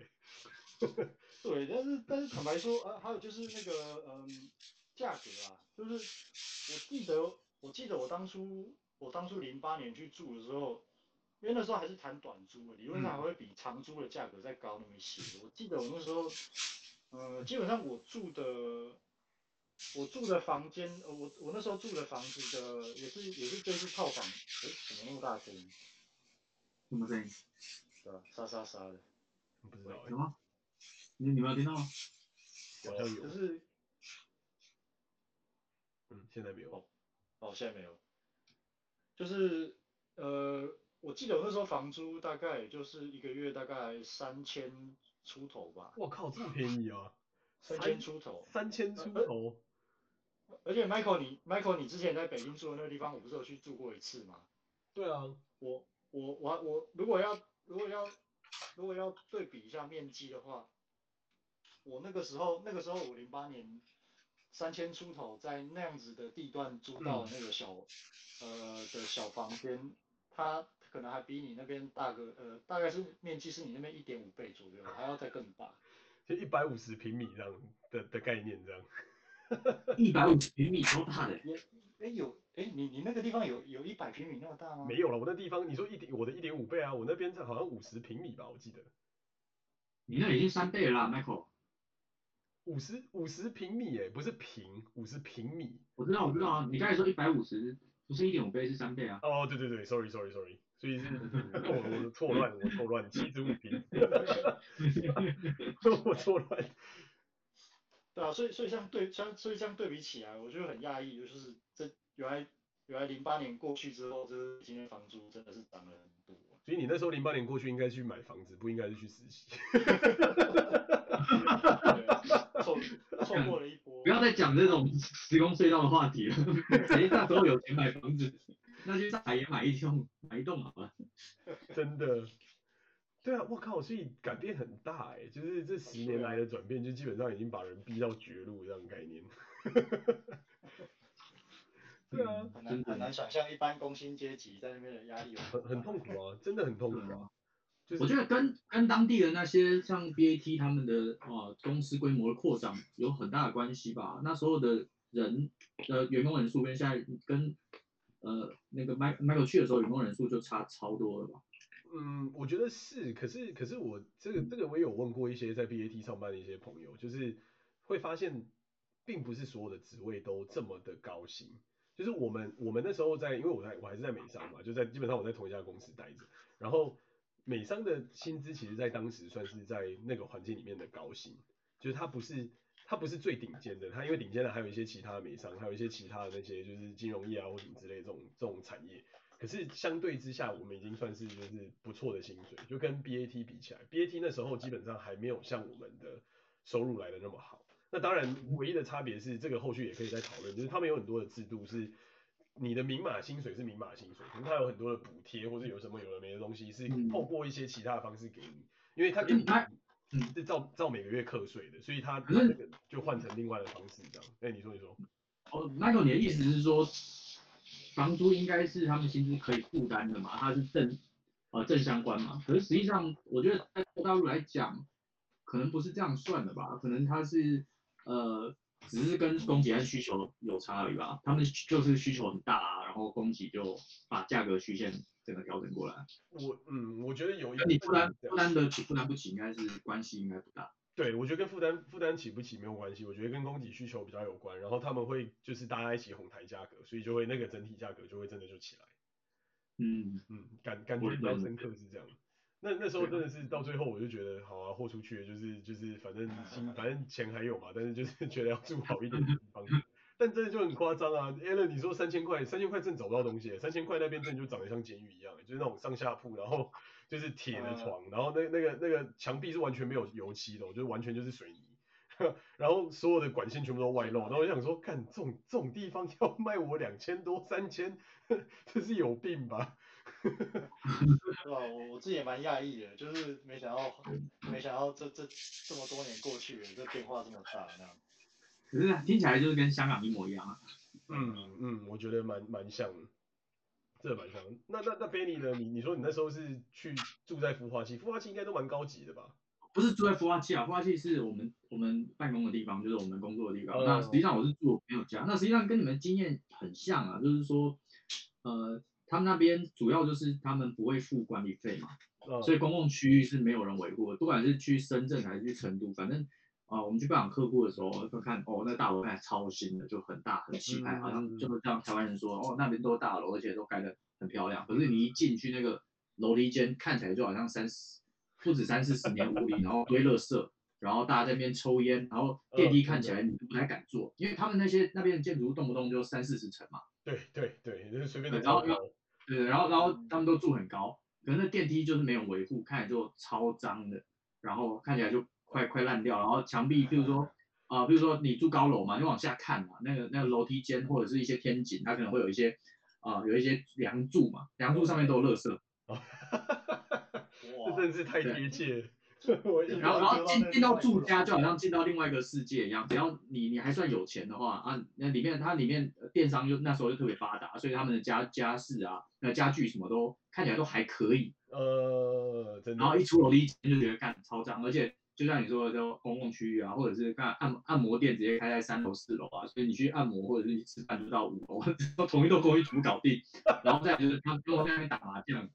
Speaker 3: 对，但是但是坦白说，呃，还有就是那个嗯价格啊，就是我记得我记得我当初我当初零八年去住的时候，因为那时候还是谈短租，理论上还会比长租的价格再高那么一些。嗯、我记得我那时候。呃，基本上我住的，我住的房间，呃，我我那时候住的房子的也是也是就是套房，哎，怎么那么大声音？
Speaker 2: 什么声音？
Speaker 3: 是吧？沙沙沙的。
Speaker 1: 不知道。
Speaker 2: 什么？你你没有听到吗？
Speaker 1: 好像有。
Speaker 3: 就是，
Speaker 1: 嗯，现在没有。
Speaker 3: 哦，哦，现在没有。就是，呃，我记得我那时候房租大概也就是一个月大概三千。出头吧，
Speaker 1: 我靠，这么便宜啊！
Speaker 3: 三千出头，
Speaker 1: 三千出头。
Speaker 3: 而且 Michael，你 Michael，你之前在北京住的那个地方，我不是有去住过一次吗？
Speaker 1: 对啊，
Speaker 3: 我我我我如果要如果要如果要对比一下面积的话，我那个时候那个时候我零八年三千出头，在那样子的地段租到那个小、嗯、呃的小房间，它。可能还比你那边大个，呃，大概是面积是你那边一点五倍左右，还要再更大，
Speaker 1: 就一百五十平米这样的的概念这样。
Speaker 2: 一百五十平米超大的，
Speaker 3: 哎、欸、有，哎、欸、你你那个地方有有一百平米那么大吗？
Speaker 1: 没有了，我那地方你说一点我的一点五倍啊，我那边好像五十平米吧，我记得。
Speaker 2: 你那已经三倍了啦，Michael。
Speaker 1: 五十五十平米哎，不是平，五十平米。
Speaker 2: 我知道我知道啊，你刚才说一百五十，不是一点五倍是三倍啊。
Speaker 1: 哦对对对，sorry sorry sorry。所以是错乱，错乱，我错乱，七十五平，我错乱。
Speaker 3: 对啊，所以所以相对相所以这样对比起来，我觉得很讶异，就是这原来原来零八年过去之后，就是今天房租真的是涨了很多。
Speaker 1: 所以你那时候零八年过去应该去买房子，不应该是去实习。
Speaker 3: 错错过了一波。
Speaker 2: 不要再讲这种时空隧道的话题了。谁那时候有钱买房子？那就再也买一栋，买一栋好了。
Speaker 1: 真的，对啊，我靠，所以改变很大哎，就是这十年来的转变，就基本上已经把人逼到绝路这样的概念。对啊，
Speaker 3: 很难很难想象一般工薪阶级在那边的压力有
Speaker 1: 很很痛苦啊，真的很痛苦啊。
Speaker 2: 就是、我觉得跟跟当地的那些像 BAT 他们的啊公司规模的扩张有很大的关系吧。那所有的人的员工人数跟现在跟呃，那个 Michael 去的时候，员工人数就差超多了吧？
Speaker 1: 嗯，我觉得是，可是可是我这个这个我也有问过一些在 BAT 上班的一些朋友，就是会发现，并不是所有的职位都这么的高薪。就是我们我们那时候在，因为我在我还是在美商嘛，就在基本上我在同一家公司待着，然后美商的薪资其实在当时算是在那个环境里面的高薪，就是它不是。它不是最顶尖的，它因为顶尖的还有一些其他的美商，还有一些其他的那些就是金融业啊或什么之类的这种这种产业。可是相对之下，我们已经算是就是不错的薪水，就跟 BAT 比起来，BAT 那时候基本上还没有像我们的收入来的那么好。那当然，唯一的差别是这个后续也可以再讨论，就是他们有很多的制度是你的明码薪水是明码薪水，可是它有很多的补贴或者有什么有的没的东西是透过一些其他的方式给你，因为他给你。嗯，是照照每个月课税的，所以他那个就换成另外的方式这样。哎、欸，你说你说。
Speaker 2: 哦，Michael，你的意思是说房租应该是他们薪资可以负担的嘛，它是正呃正相关嘛。可是实际上，我觉得在大陆来讲，可能不是这样算的吧？可能他是呃只是跟供给和需求有差而已吧。他们就是需求很大啊，然后供给就把价格曲线整个调整过来。
Speaker 1: 我嗯，我觉得有一
Speaker 2: 你负担负担得起负担不起，应该是关系应该不大。
Speaker 1: 对，我觉得跟负担负担起不起没有关系，我觉得跟供给需求比较有关，然后他们会就是大家一起哄抬价格，所以就会那个整体价格就会真的就起来。
Speaker 2: 嗯
Speaker 1: 嗯，感感觉比较深刻是这样。那那时候真的是到最后我就觉得好啊，豁出去了就是就是反正 心反正钱还有嘛，但是就是 觉得要住好一点的地方。但真的就很夸张啊，Allen 你说三千块，三千块真找不到东西，三千块那边真的就长得像监狱一样，就是那种上下铺，然后就是铁的床，然后那那个那个墙壁是完全没有油漆的，我觉得完全就是水泥，然后所有的管线全部都外露，然后我就想说，看这种这种地方要卖我两千多三千，这是有病吧？
Speaker 3: 是吧？我我自己也蛮讶异的，就是没想到没想到这这这么多年过去了，这变化这么大那样。
Speaker 2: 可是听起来就是跟香港一模一样啊。
Speaker 1: 嗯嗯，我觉得蛮蛮像的，这蛮像的。那那那 Benny 呢？你你说你那时候是去住在孵化器，孵化器应该都蛮高级的吧？
Speaker 2: 不是住在孵化器啊，孵化器是我们我们办公的地方，就是我们工作的地方。
Speaker 1: 哦、
Speaker 2: 那实际上我是住我朋友家，那实际上跟你们经验很像啊，就是说，呃，他们那边主要就是他们不会付管理费嘛，
Speaker 1: 哦、
Speaker 2: 所以公共区域是没有人维护的，不管是去深圳还是去成都，反正。啊、呃，我们去拜访客户的时候，会看哦，那大楼看起来超新的，就很大很气派，好像就是像台湾人说，哦，那边都是大楼，而且都盖得很漂亮。可是你一进去那个楼梯间，看起来就好像三十，不止三四十年屋里，然后堆垃圾，然后大家在那边抽烟，然后电梯看起来你不太敢坐，因为他们那些那边的建筑物动不动就三四十层嘛。
Speaker 1: 对对对，就是随便的。
Speaker 2: 然后对，然后然后他们都住很高，可是那电梯就是没有维护，看起来就超脏的，然后看起来就。快快烂掉，然后墙壁，比如说啊、呃，比如说你住高楼嘛，你往下看嘛，那个那个楼梯间或者是一些天井，它可能会有一些啊、呃，有一些梁柱嘛，梁柱上面都有垃圾。哇，
Speaker 1: 这真是太贴切。
Speaker 2: 然后然后进进到住家就好像进到另外一个世界一样，只要你你还算有钱的话啊，那里面它里面电商就那时候就特别发达，所以他们的家家饰啊，那家具什么都看起来都还可以。
Speaker 1: 呃，真的。
Speaker 2: 然后一出楼梯间就觉得干超脏，而且。就像你说的，就公共区域啊，或者是干按按摩店直接开在三楼四楼啊，所以你去按摩或者是你吃饭就到五楼，都同一栋公寓全部搞定，然后再就是他跟我在那边打麻将。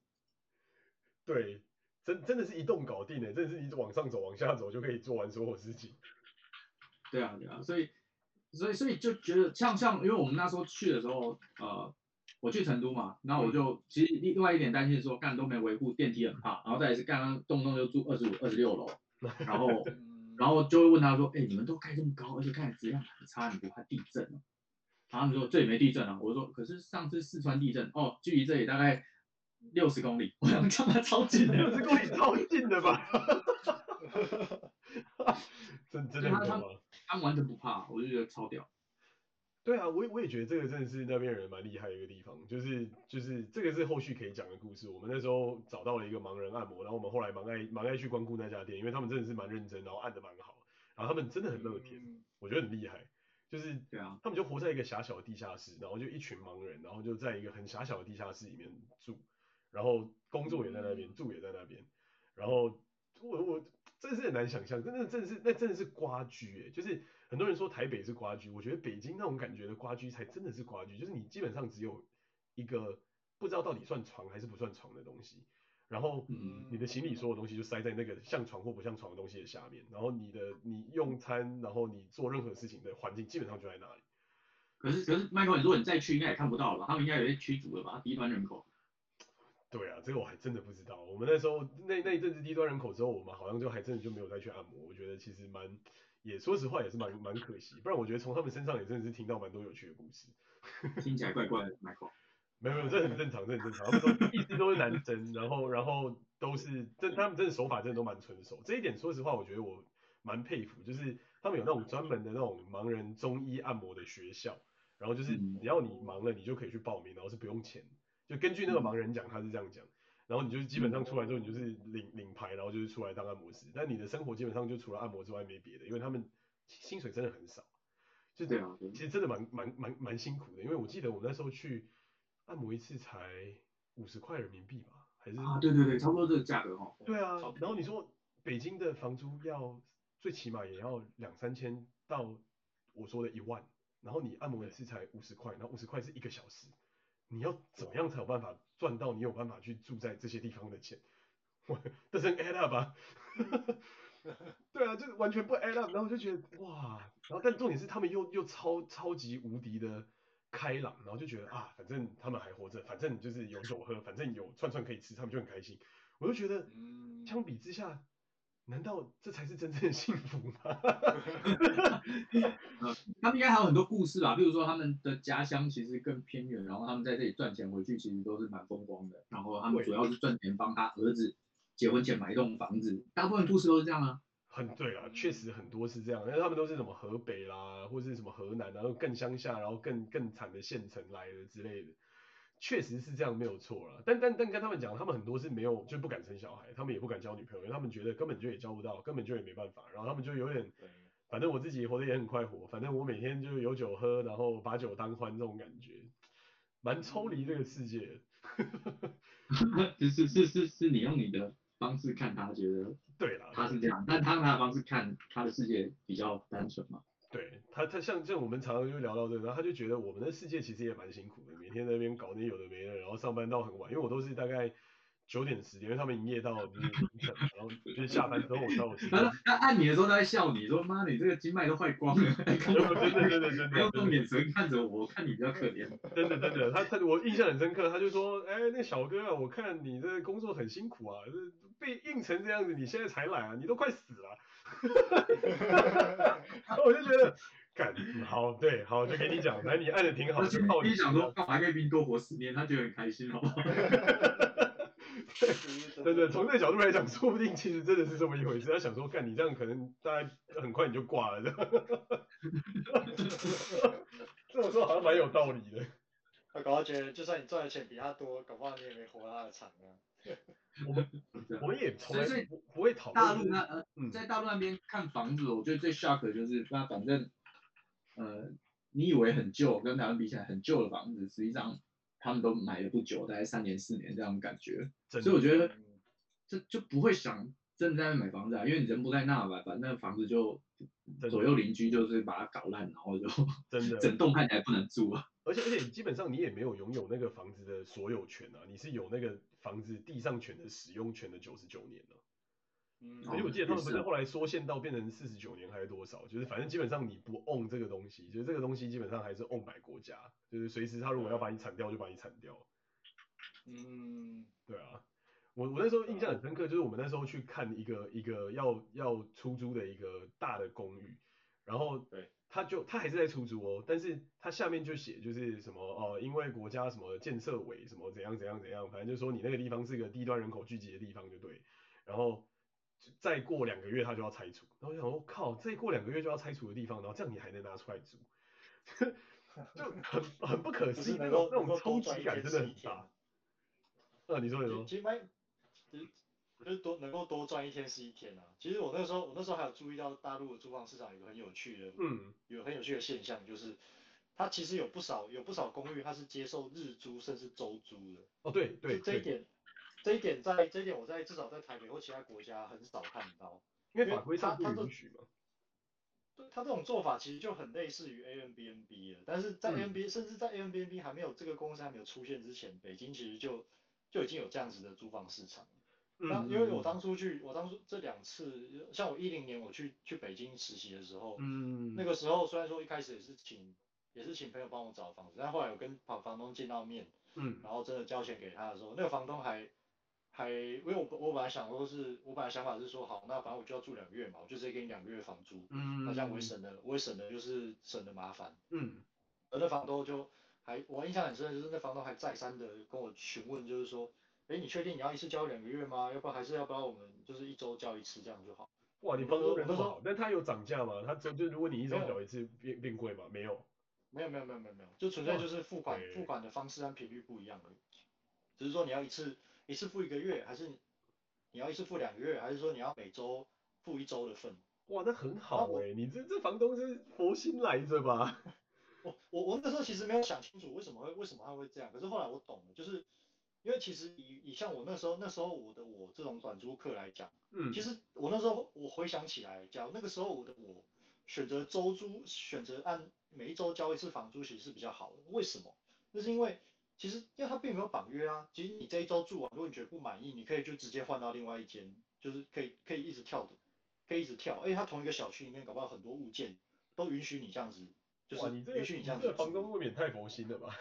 Speaker 1: 对，真真的是一栋搞定的，真的是你往上走往下走就可以做完所有事情。
Speaker 2: 对啊对啊，所以所以所以就觉得像像，因为我们那时候去的时候，呃，我去成都嘛，然后我就其实另外一点担心是说，干都没维护，电梯很怕，然后再来是刚刚动不动就住二十五、二十六楼。然后，然后就会问他说：“哎，你们都盖这么高，而且看质量很差，你不怕地震吗？”然后他们说：“这里没地震啊。”我说：“可是上次四川地震，哦，距离这里大概六十公里，我想干嘛超近的？
Speaker 1: 六十公里超近的吧？” 真真的很
Speaker 2: 他他们完全不怕，我就觉得超屌。
Speaker 1: 对啊，我也我也觉得这个真的是那边人蛮厉害的一个地方，就是就是这个是后续可以讲的故事。我们那时候找到了一个盲人按摩，然后我们后来蛮爱蛮爱去光顾那家店，因为他们真的是蛮认真，然后按的蛮好，然后他们真的很乐天，嗯、我觉得很厉害。就是对啊，他们就活在一个狭小的地下室，然后就一群盲人，然后就在一个很狭小的地下室里面住，然后工作也在那边，嗯、住也在那边，然后我我真的是很难想象，真的真的是那真的是瓜居哎，就是。很多人说台北是瓜居，我觉得北京那种感觉的瓜居才真的是瓜居，就是你基本上只有一个不知道到底算床还是不算床的东西，然后你的行李所有东西就塞在那个像床或不像床的东西的下面，然后你的你用餐，然后你做任何事情的环境基本上就在那里。
Speaker 2: 可是可是，Michael，你说你再去应该也看不到了吧？他们应该有些驱逐了吧？低端人口。
Speaker 1: 对啊，这个我还真的不知道。我们那时候那那一阵子低端人口之后，我们好像就还真的就没有再去按摩。我觉得其实蛮。也说实话也是蛮蛮可惜，不然我觉得从他们身上也真的是听到蛮多有趣的故事。
Speaker 2: 听起来怪怪的，Michael。
Speaker 1: 没有没有，这很正常，这很正常。他们都一直都是男生，然后然后都是这他们真的手法真的都蛮纯熟。这一点说实话，我觉得我蛮佩服，就是他们有那种专门的那种盲人中医按摩的学校，然后就是只要你盲了，你就可以去报名，然后是不用钱。就根据那个盲人讲，他是这样讲。然后你就是基本上出来之后，你就是领领牌，然后就是出来当按摩师。但你的生活基本上就除了按摩之外没别的，因为他们薪水真的很少，就这样。其实真的蛮蛮蛮蛮辛苦的。因为我记得我那时候去按摩一次才五十块人民币吧？还是
Speaker 2: 啊，对对对，差不多这个价格哈。
Speaker 1: 对啊，然后你说北京的房租要最起码也要两三千到我说的一万，然后你按摩一次才五十块，然后五十块是一个小时，你要怎么样才有办法赚到你有办法去住在这些地方的钱？我这是 add up 啊？对啊，就是完全不 add up，然后我就觉得哇，然后但重点是他们又又超超级无敌的开朗，然后就觉得啊，反正他们还活着，反正就是有酒喝，反正有串串可以吃，他们就很开心。我就觉得，相比之下，难道这才是真正的幸福吗？
Speaker 2: 他们应该还有很多故事吧，比如说他们的家乡其实更偏远，然后他们在这里赚钱回去，其实都是蛮风光的。然后他们主要是赚钱帮他儿子。结婚前买一栋房子，大部分故事都是这样啊。
Speaker 1: 很对啊，确实很多是这样，因为他们都是什么河北啦，或是什么河南，然后更乡下，然后更更惨的县城来的之类的，确实是这样没有错了。但但但跟他们讲，他们很多是没有，就不敢生小孩，他们也不敢交女朋友，因为他们觉得根本就也交不到，根本就也没办法，然后他们就有点，反正我自己活得也很快活，反正我每天就有酒喝，然后把酒当欢这种感觉，蛮抽离这个世界。
Speaker 2: 是是是是是你用你的。方式看他觉得
Speaker 1: 对了，
Speaker 2: 他是这样，但他用他的方式看他的世界比较单纯嘛。
Speaker 1: 对他，他像像我们常常就聊到这个，然后他就觉得我们的世界其实也蛮辛苦的，每天在那边搞那有的没的，然后上班到很晚，因为我都是大概。九点十点，因为他们营业到凌晨，然后就是下班之后我到我。
Speaker 2: 他他按你的时候他在笑你说妈，你这个经脉都坏光了。真的真的真的真的。用这种眼神看着我，我看你比较可怜。
Speaker 1: 真的真的，他他我印象很深刻，他就说，哎、欸，那小哥啊，我看你这工作很辛苦啊，被硬成这样子，你现在才来啊，你都快死了。我就觉得，干，好，对，好，就给你讲，来，你按的挺好。就靠
Speaker 2: 你想说，干嘛可以比你多活十年？他觉得很开心，好不好？
Speaker 1: 对对，从这个角度来讲，说不定其实真的是这么一回事。他想说，干你这样可能大家很快你就挂了，这 这么说好像蛮有道理的。
Speaker 3: 他搞到觉得，就算你赚的钱比他多，搞不好你也没活他的长啊。
Speaker 1: 我们我们也从来不不会讨论。
Speaker 2: 大陆那呃，在大陆那边看房子，我觉得最 shock 的就是，那反正呃，你以为很旧，跟台湾比起来很旧的房子，实际上。他们都买了不久，大概三年四年这样感觉，所以我觉得这就不会想真的在那买房子啊，因为你人不在那嘛，反正那房子就左右邻居就是把它搞烂，然后就真的整栋看起来不能住啊。
Speaker 1: 而且而且基本上你也没有拥有那个房子的所有权啊，你是有那个房子地上权的使用权的九十九年了。嗯，而且我记得他们不是后来缩限到变成四十九年还是多少？就是反正基本上你不 own 这个东西，就是这个东西基本上还是 own by 国家，就是随时他如果要把你铲掉就把你铲掉。嗯，对啊，我我那时候印象很深刻，就是我们那时候去看一个一个要要出租的一个大的公寓，然后对，他就他还是在出租哦，但是他下面就写就是什么哦，因为国家什么建设委什么怎样怎样怎样，反正就是说你那个地方是个低端人口聚集的地方就对，然后。再过两个月他就要拆除，然后我想说靠，再过两个月就要拆除的地方，然后这样你还能拿出来租，就很很不可思议，那种那种冲击感真的很大。呃、啊，你说你说。其实
Speaker 3: 其实就是多能够多赚一天是一天啊。其实我那时候我那时候还有注意到大陆的租房市场有个很有趣的，嗯，有很有趣的现象，就是它其实有不少有不少公寓它是接受日租甚至周租的。
Speaker 1: 哦，对对，
Speaker 3: 这一点。这一点在这一点我在至少在台北或其他国家很少看到，
Speaker 1: 因为法规上不允许嘛。
Speaker 3: 对，他这种做法其实就很类似于 Airbnb 了，但是在 Airbnb、嗯、甚至在 Airbnb 还没有这个公司还没有出现之前，北京其实就就已经有这样子的租房市场。那、嗯、因为我当初去，我当初这两次，像我一零年我去去北京实习的时候，嗯，那个时候虽然说一开始也是请也是请朋友帮我找房子，但后来我跟房房东见到面，嗯，然后真的交钱给他的时候，那个房东还。还，因为我我本来想说是，我本来想法是说，好，那反正我就要住两个月嘛，我就直接给你两个月房租，嗯，那这样我也省了，我也省了就是省的麻烦，嗯，而那房东就还，我印象很深的就是那房东还再三的跟我询问，就是说，哎，你确定你要一次交两个月吗？要不然还是要不要我们就是一周交一次这样就好？
Speaker 1: 哇，你房东人都好，但他有涨价吗？他就就如果你一周缴一次变变贵吗？没有，
Speaker 3: 没有没有没有没有没有，就纯粹就是付款付款的方式和频率不一样而已，只是说你要一次。一次付一个月，还是你要一次付两个月，还是说你要每周付一周的份？
Speaker 1: 哇，那很好哎、欸，你这这房东是佛心来着吧？
Speaker 3: 我我我那时候其实没有想清楚为什么会为什么他会这样，可是后来我懂了，就是因为其实以以像我那时候那时候我的我这种短租客来讲，
Speaker 1: 嗯，
Speaker 3: 其实我那时候我回想起来，假如那个时候我的我选择周租，选择按每一周交一次房租，其实是比较好的。为什么？那是因为其实因为它并没有绑约啊，其实你这一周住完，如果你觉得不满意，你可以就直接换到另外一间，就是可以可以一直跳的，可以一直跳。而且它同一个小区里面搞不好很多物件都允许你这样子。就是允许你这样子，
Speaker 1: 这房东未免太佛心了吧？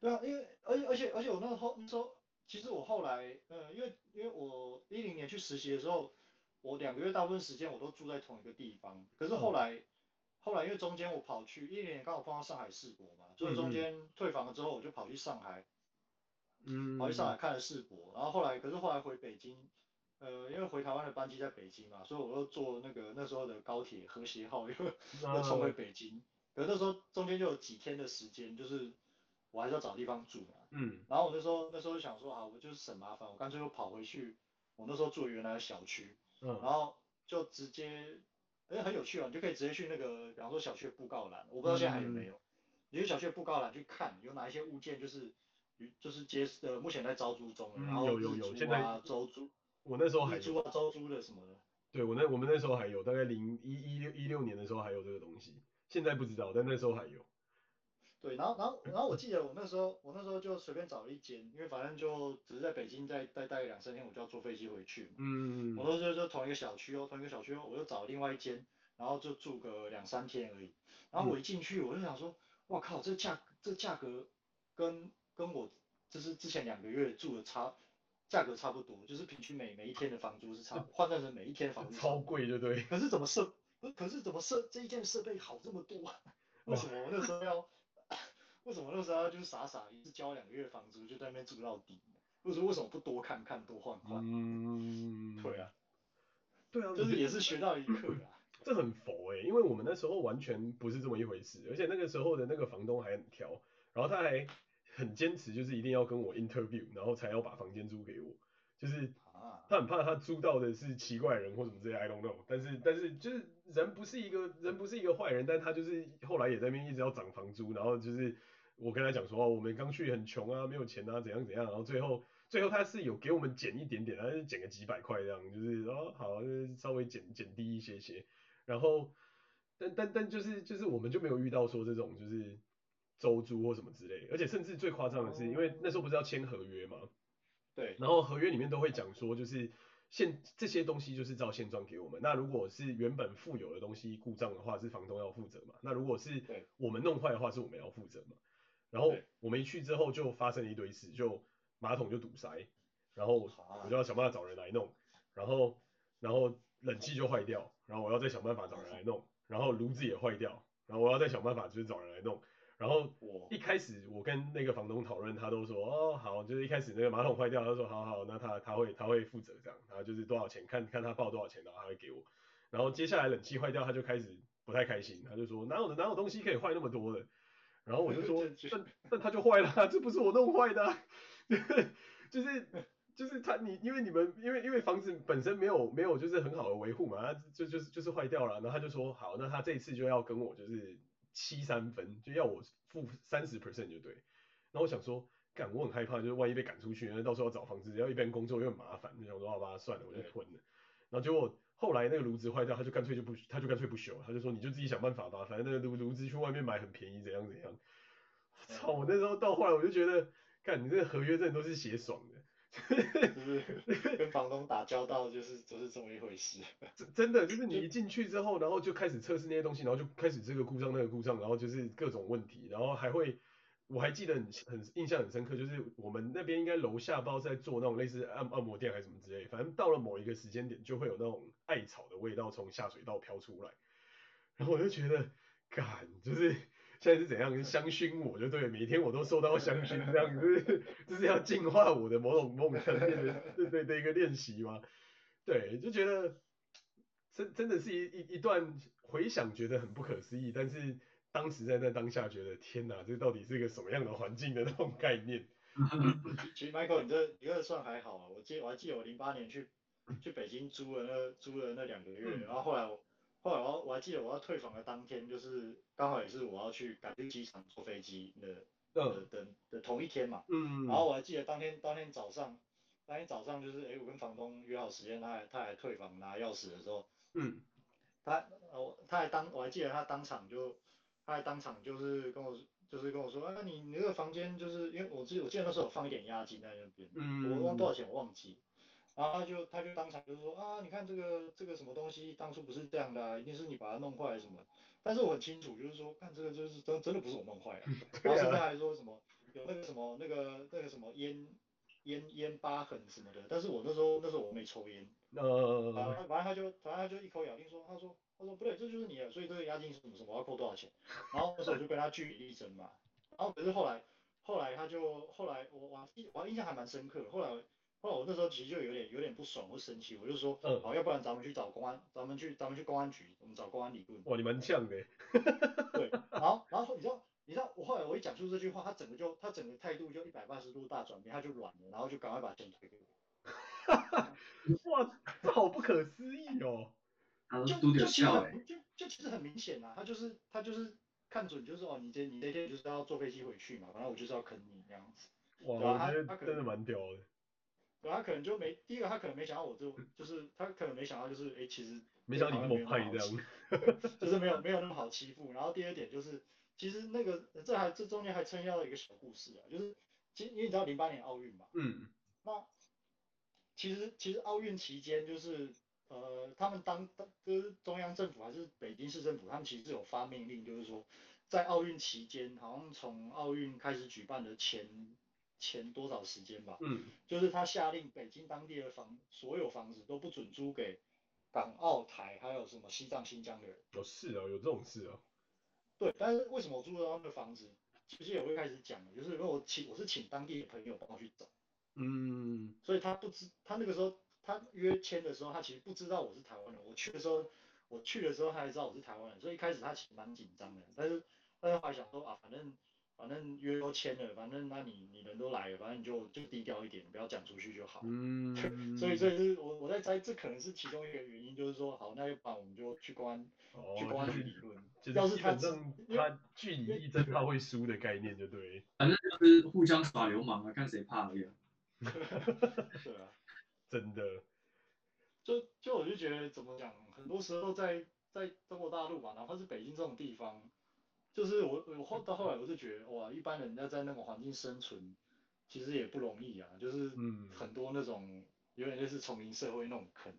Speaker 3: 对啊，因为而且而且而且我那时候那时候，其实我后来，呃，因为因为我一零年去实习的时候，我两个月大部分时间我都住在同一个地方。可是后来，嗯、后来因为中间我跑去一零年刚好碰到上海世博嘛，所以中间退房了之后，我就跑去上海，嗯，跑去上海看了世博。然后后来，可是后来回北京，呃，因为回台湾的班机在北京嘛，所以我又坐那个那时候的高铁和谐号又 又冲回北京。可是那时候中间就有几天的时间，就是我还是要找地方住嘛。嗯。然后我那时候那时候就想说啊，我就是省麻烦，我干脆又跑回去我那时候住原来的小区。嗯。然后就直接，哎，很有趣啊，你就可以直接去那个，比方说小区的布告栏，我不知道现在还有没有。嗯。你去小区的布告栏去看，有哪一些物件就是，就是接呃目前在招租中，然后
Speaker 1: 有有有，现在
Speaker 3: 招租。
Speaker 1: 我那时候还有。
Speaker 3: 租啊，招租的什么的。
Speaker 1: 对，我那我们那时候还有，大概零一一六一六年的时候还有这个东西。现在不知道，但那时候还有。
Speaker 3: 对，然后然后然后我记得我那时候我那时候就随便找了一间，因为反正就只是在北京再再待两三天，我就要坐飞机回去嘛。嗯。我那时候就同一个小区哦，同一个小区哦，我又找了另外一间，然后就住个两三天而已。然后我一进去，我就想说，哇靠，这价这价格跟跟我就是之前两个月住的差价格差不多，就是平均每每一天的房租是差，换算成每一天房租
Speaker 1: 超贵，对不对？
Speaker 3: 可是怎么设？可是怎么设这一件设备好这么多？为什么我那时候要？为什么那时候就是傻傻一次交两个月房租就在那边住到底？为什么为什么不多看看多换换？嗯，对啊，
Speaker 1: 对啊，
Speaker 3: 就是也是学到一课啊。
Speaker 1: 这很佛哎、欸，因为我们那时候完全不是这么一回事，而且那个时候的那个房东还很挑，然后他还很坚持，就是一定要跟我 interview，然后才要把房间租给我，就是。他很怕他租到的是奇怪人或什么之类，I don't know。但是但是就是人不是一个人不是一个坏人，但他就是后来也在那边一直要涨房租，然后就是我跟他讲说哦，我们刚去很穷啊，没有钱啊，怎样怎样，然后最后最后他是有给我们减一点点，他是减个几百块这样，就是哦好，就是稍微减减低一些些，然后但但但就是就是我们就没有遇到说这种就是周租或什么之类，而且甚至最夸张的是，因为那时候不是要签合约吗？
Speaker 3: 对，
Speaker 1: 然后合约里面都会讲说，就是现这些东西就是照现状给我们。那如果是原本附有的东西故障的话，是房东要负责嘛？那如果是我们弄坏的话，是我们要负责嘛？然后我们一去之后就发生了一堆事，就马桶就堵塞，然后我就要想办法找人来弄，然后然后冷气就坏掉，然后我要再想办法找人来弄，然后炉子也坏掉，然后我要再想办法就是找人来弄。然后一开始我跟那个房东讨论，他都说哦好，就是一开始那个马桶坏掉，他说好好，那他他会他会负责这样，然后就是多少钱，看看他报多少钱，然后他会给我。然后接下来冷气坏掉，他就开始不太开心，他就说哪有的哪有东西可以坏那么多的。然后我就说，但但他就坏了，这不是我弄坏的，就是就是他你因为你们因为因为房子本身没有没有就是很好的维护嘛，就就是就是坏掉了。然后他就说好，那他这一次就要跟我就是。七三分就要我付三十 percent 就对，然后我想说，干我很害怕，就是万一被赶出去，那到时候要找房子，要一边工作又很麻烦，就想说好吧，算了，我就吞了。然后结果后来那个炉子坏掉，他就干脆就不，他就干脆不修，他就说你就自己想办法吧，反正那个炉炉子去外面买很便宜，怎样怎样。操，我那时候到后来我就觉得，干你这个合约真的都是写爽的。
Speaker 3: 就是跟房东打交道，就是就是这么一回事。
Speaker 1: 真的，就是你一进去之后，然后就开始测试那些东西，然后就开始这个故障那个故障，然后就是各种问题，然后还会，我还记得很很印象很深刻，就是我们那边应该楼下不知道在做那种类似按按摩店还是什么之类，反正到了某一个时间点，就会有那种艾草的味道从下水道飘出来，然后我就觉得，干就是。现在是怎样香薰我就对了，每天我都收到香薰这样子，就是要净化我的某种梦想对对的一个练习嘛。对，就觉得真真的是一一一段回想觉得很不可思议，但是当时在那当下觉得天哪，这到底是一个什么样的环境的 那种概念。
Speaker 3: 其实 Michael 你这你这算还好啊，我记我还记得我零八年去去北京租了那租了那两个月，然后后来我后来我我还记得我要退房的当天，就是刚好也是我要去赶去机场坐飞机的的的的同一天嘛。嗯。然后我还记得当天当天早上，当天早上就是哎我跟房东约好时间，他还他还退房拿钥匙的时候，嗯。他哦他还当我还记得他当场就他还当场就是跟我就是跟我说啊你你那个房间就是因为我记得我记得那时候有放一点押金在那边，嗯。我忘多少钱我忘记。然后他就他就当场就是说啊，你看这个这个什么东西当初不是这样的，啊，一定是你把它弄坏什么。但是我很清楚，就是说看这个就是真真的不是我弄坏的。然后甚至还说什么有那个什么那个那个什么烟烟烟疤痕什么的。但是我那时候那时候我没抽烟。呃。反正反正他就反正他就一口咬定说，他说他说不对，这就是你的，所以这个押金是什么什么，我要扣多少钱。然后那时候我就跟他据理力争嘛。然后可是后来后来他就后来我我我印象还蛮深刻，后来。后来我那时候其实就有点有点不爽我生气，我就说，嗯，好，要不然咱们去找公安，咱们去咱们去公安局，我们找公安理论。
Speaker 1: 哇，你蛮呛的。
Speaker 3: 对，然后然后你知道你知道我后来我一讲出这句话，他整个就他整个态度就一百八十度大转变，他就软了，然后就赶快把钱退给我。
Speaker 1: 哈哈，哇，这好不可思议哦。
Speaker 3: 就就其实就就其实很明显啊，他就是他就是看准就是哦，你这你那天就是要坐飞机回去嘛，反正我就是要坑你这样子。
Speaker 1: 哇，我觉得真的蛮屌的。
Speaker 3: 对，他可能就没第一个，他可能没想到我就就是他可能没想到就是哎，其实
Speaker 1: 没想到你这么坏这样，
Speaker 3: 就是没有没有那么好欺负。然后第二点就是，其实那个这还这中间还撑腰了一个小故事啊，就是其实因为你知道零八年奥运嘛，嗯，那其实其实奥运期间就是呃他们当当就是中央政府还是北京市政府，他们其实是有发命令，就是说在奥运期间，好像从奥运开始举办的前。前多少时间吧，嗯，就是他下令北京当地的房所有房子都不准租给港澳台还有什么西藏新疆的人。
Speaker 1: 有事哦，有这种事哦。
Speaker 3: 对，但是为什么我租得到那个房子？其实也会开始讲的，就是因为我请我是请当地的朋友帮我去找，嗯，所以他不知他那个时候他约签的时候，他其实不知道我是台湾人。我去的时候，我去的时候他还知道我是台湾人，所以一开始他其实蛮紧张的，但是但是后来想说啊，反正。反正约都签了，反正那你你人都来了，反正你就就低调一点，不要讲出去就好。嗯。所以所以是我我在猜，这可能是其中一个原因，就是说好，那要不然我们就去公安、哦、去公安局理论。
Speaker 1: 就是、要是他他据理力争他会输的概念，就对。
Speaker 2: 反正就是互相耍流氓啊，看谁怕而已。
Speaker 3: 对啊。
Speaker 1: 真的。
Speaker 3: 就就我就觉得怎么讲，很多时候在在中国大陆吧，哪怕是北京这种地方。就是我我后到后来我就觉得哇，一般人要在那种环境生存，其实也不容易啊。就是很多那种有点类似丛林社会那种坑，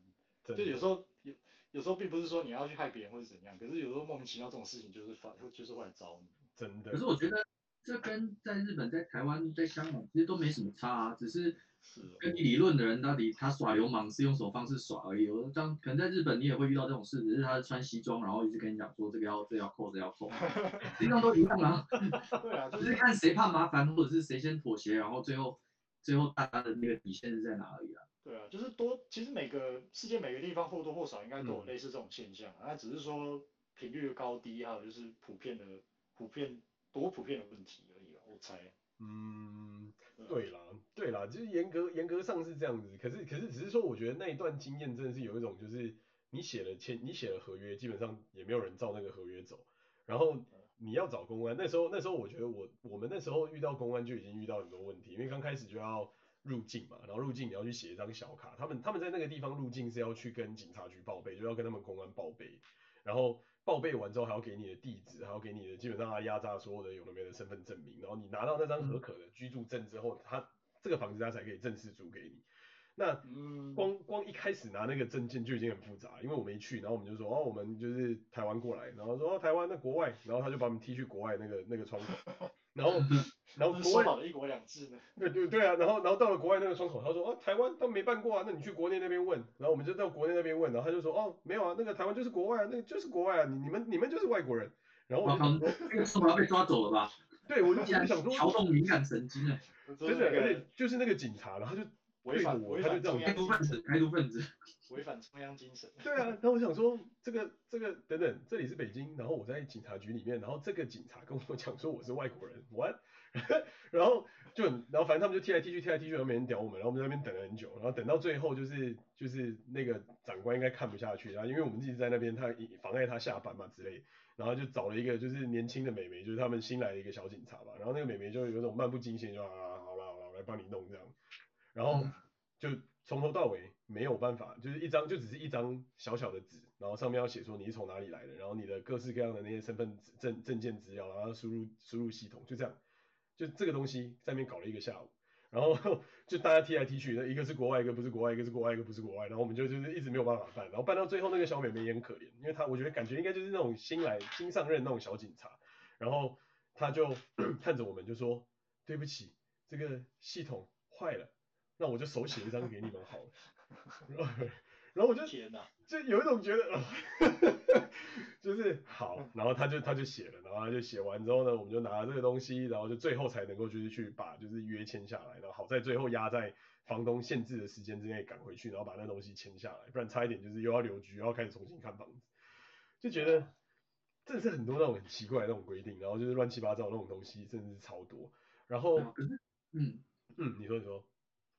Speaker 3: 就有时候有有时候并不是说你要去害别人或者怎样，可是有时候莫名其妙这种事情就是发就是会来找你。
Speaker 1: 真的。
Speaker 2: 可是我觉得这跟在日本、在台湾、在香港其实都没什么差啊，只是。是跟你理论的人到底他耍流氓是用什么方式耍而已？我这样可能在日本你也会遇到这种事，只是他是穿西装，然后一直跟你讲说这个要这个、要扣，这个、要扣，实际上都一样啊。对啊，就是看谁怕麻烦，或者是谁先妥协，然后最后最后大家的那个底线是在哪里啊？
Speaker 3: 对啊，就是多，其实每个世界每个地方或多或少应该都有类似这种现象，那、嗯、只是说频率的高低，还有就是普遍的普遍多普遍的问题而已啊，我猜。
Speaker 1: 嗯，对啦，对啦，就是严格严格上是这样子，可是可是只是说，我觉得那一段经验真的是有一种，就是你写了签，你写了合约，基本上也没有人照那个合约走，然后你要找公安，那时候那时候我觉得我我们那时候遇到公安就已经遇到很多问题，因为刚开始就要入境嘛，然后入境你要去写一张小卡，他们他们在那个地方入境是要去跟警察局报备，就要跟他们公安报备，然后。报备完之后还要给你的地址，还要给你的基本上他压榨所有的有的没的身份证明，然后你拿到那张合可的居住证之后，他这个房子他才可以正式租给你。那光光一开始拿那个证件就已经很复杂，因为我没去，然后我们就说哦，我们就是台湾过来，然后说哦台湾那国外，然后他就把我们踢去国外那个那个窗口，然后 然后国外
Speaker 3: 的一国两制呢？
Speaker 1: 对对对啊，然后然后到了国外那个窗口，他说哦台湾他没办过啊，那你去国内那边问，然后我们就到国内那边问，然后他就说哦没有啊，那个台湾就是国外啊，那个就是国外啊，你你们你们就是外国人，然后我就说
Speaker 2: 这个是不是被抓走了吧？
Speaker 1: 对，我就想说
Speaker 2: 调动敏感神经哎，
Speaker 1: 真的，而且就是那个警察，然后就。违反我，他就这样
Speaker 2: 开毒分子，开毒分子，
Speaker 3: 违反中央精神。
Speaker 1: 对啊，那我想说，这个这个等等，这里是北京，然后我在警察局里面，然后这个警察跟我讲说我是外国人，what？然后就然后反正他们就踢来踢去踢来踢去，然后没人屌我们，然后我们在那边等了很久，然后等到最后就是就是那个长官应该看不下去，然后因为我们一直在那边，他妨碍他下班嘛之类，然后就找了一个就是年轻的美眉，就是他们新来的一个小警察吧，然后那个美眉就有种漫不经心，就啊好了好了，我来帮你弄这样，然后就从头到尾没有办法，就是一张就只是一张小小的纸，然后上面要写说你是从哪里来的，然后你的各式各样的那些身份证证件资料，然后输入输入系统，就这样。就这个东西在那边搞了一个下午，然后就大家踢来踢去，那一个是国外，一个不是国外，一个是国外，一个不是国外，然后我们就就是一直没有办法办，然后办到最后那个小美眉也很可怜，因为她我觉得感觉应该就是那种新来新上任那种小警察，然后她就 看着我们就说对不起，这个系统坏了，那我就手写一张给你们好了，然后我就天哪，就有一种觉得。就是好，然后他就他就写了，然后他就写完之后呢，我们就拿了这个东西，然后就最后才能够就是去把就是约签下来，然后好在最后压在房东限制的时间之内赶回去，然后把那东西签下来，不然差一点就是又要留局，又要开始重新看房子，就觉得这是很多那种很奇怪的那种规定，然后就是乱七八糟那种东西，真的是超多。然后，
Speaker 2: 嗯
Speaker 1: 嗯，你说你说，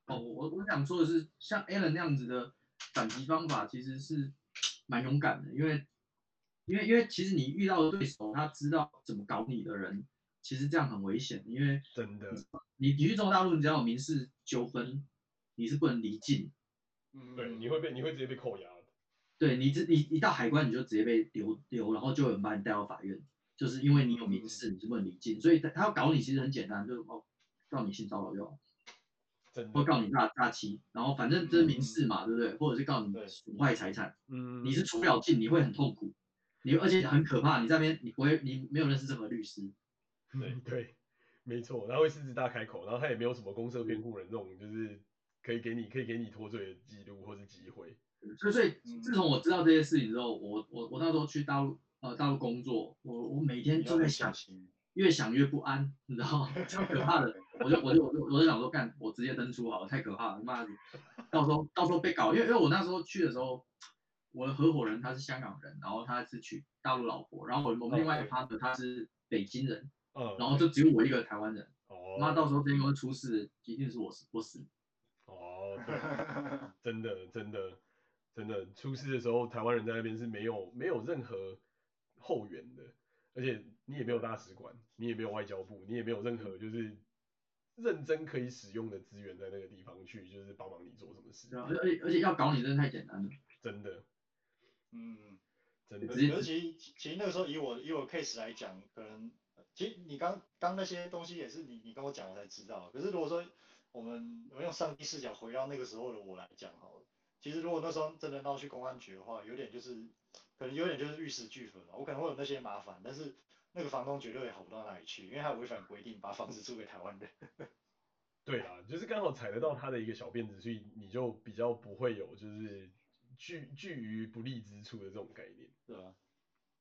Speaker 2: 哦，我我想说的是，像 Alan 那样子的反击方法其实是蛮勇敢的，因为。因为因为其实你遇到的对手，他知道怎么搞你的人，其实这样很危险。因为
Speaker 1: 真的，
Speaker 2: 你你去中国大陆，你只要有民事纠纷，你是不能离境。
Speaker 1: 嗯，对，你会被你会直接被扣押的。
Speaker 2: 对，你这你一到海关你就直接被留留，然后就有人把你带到法院，就是因为你有民事，你是不能离境。所以他他要搞你其实很简单，就是哦告你性骚扰就好，或告你诈诈欺，然后反正这是民事嘛，嗯、对不对？或者是告你损坏财产，嗯，你是出不了境，你会很痛苦。你而且很可怕，你在那边你不会，你没有认识任何律师。
Speaker 1: 对 对，没错，他会狮子大开口，然后他也没有什么公设辩护人这种，就是可以给你可以给你脱罪的记录或是机会。
Speaker 2: 所以所以自从我知道这些事情之后，我我我那时候去大陆呃大陆工作，我我每天都在想，越想越不安，你知道吗？超可怕的，我就我就我就我就想说干，我直接登出好了，太可怕了，妈的，到时候到时候被搞，因为因为我那时候去的时候。我的合伙人他是香港人，然后他是娶大陆老婆，然后我我们另外一个 partner 他是北京人，嗯，然后就只有我一个台湾人，哦，那到时候这边出事，一定是我死我死。
Speaker 1: 哦，对，真的真的真的出事的时候，台湾人在那边是没有没有任何后援的，而且你也没有大使馆，你也没有外交部，你也没有任何就是认真可以使用的资源在那个地方去，就是帮忙你做什么事。
Speaker 2: 而且而且要搞你真的太简单了，
Speaker 1: 真的。
Speaker 3: 嗯，真的。尤其其实那个时候以我以我 case 来讲，可能其实你刚刚那些东西也是你你跟我讲我才知道。可是如果说我们我们用上帝视角回到那个时候的我来讲好了，其实如果那时候真的闹去公安局的话，有点就是可能有点就是玉石俱焚了。我可能会有那些麻烦，但是那个房东绝对也好不到哪里去，因为他违反规定把房子租给台湾人。
Speaker 1: 对啊，就是刚好踩得到他的一个小辫子，所以你就比较不会有就是。拒拒于不利之处的这种概念，
Speaker 3: 对啊，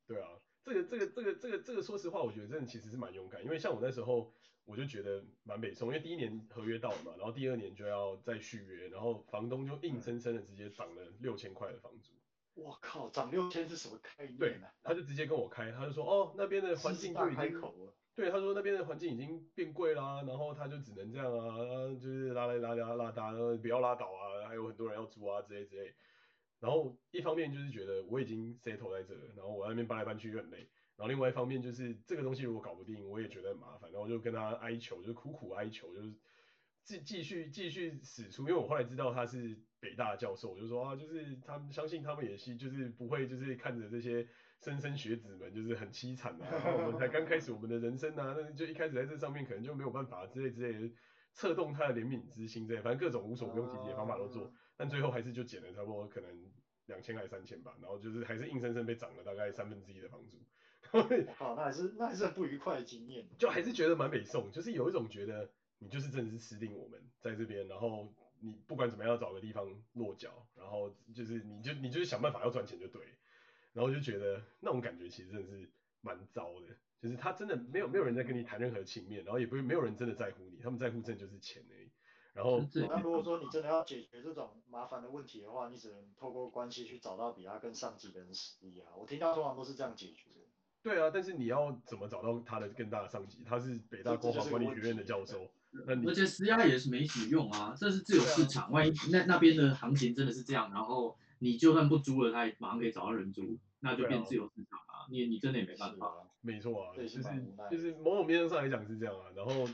Speaker 1: 对啊，这个这个这个这个这个说实话，我觉得真的其实是蛮勇敢，因为像我那时候，我就觉得蛮北宋，因为第一年合约到了嘛，然后第二年就要再续约，然后房东就硬生生的直接涨了六千块的房租。
Speaker 3: 我靠，涨六千是什么概念呢？啊？
Speaker 1: 他就直接跟我开，他就说哦，那边的环境就已经，对，他说那边的环境已经变贵啦，然后他就只能这样啊，就是拉来拉拉拉搭，不要拉倒啊，还有很多人要租啊之类之类。然后一方面就是觉得我已经 settle 在这了，然后我在那边搬来搬去又很累。然后另外一方面就是这个东西如果搞不定，我也觉得很麻烦。然后我就跟他哀求，就是苦苦哀求，就是继继续继续使出。因为我后来知道他是北大教授，我就说啊，就是他们相信他们也是，就是不会就是看着这些莘莘学子们就是很凄惨啊，然后我们才刚开始我们的人生啊，那就一开始在这上面可能就没有办法之类之类的，策动他的怜悯之心这样，反正各种无所不用其极的方法都做。但最后还是就减了差不多可能两千还是三千吧，然后就是还是硬生生被涨了大概三分之一的房租。
Speaker 3: 我靠，那还是那还是很不愉快的经验。
Speaker 1: 就还是觉得蛮北宋，就是有一种觉得你就是真的是吃定我们在这边，然后你不管怎么样要找个地方落脚，然后就是你就你就是想办法要赚钱就对，然后就觉得那种感觉其实真的是蛮糟的，就是他真的没有没有人在跟你谈任何情面，然后也不会没有人真的在乎你，他们在乎真的就是钱而已。然后，
Speaker 3: 那如果说你真的要解决这种麻烦的问题的话，你只能透过关系去找到比他更上级的人施压。我听到通常都是这样解决的。
Speaker 1: 对啊，但是你要怎么找到他的更大的上级？他是北大光华管理学院的教授，那
Speaker 2: 而且施压也是没什么用啊，这是自由市场，万一那那边的行情真的是这样，然后你就算不租了，他也马上可以找到人租，那就变自由市场啊，你你真的也没办法。
Speaker 1: 没错啊，就是就是某种面上来讲是这样啊，然后。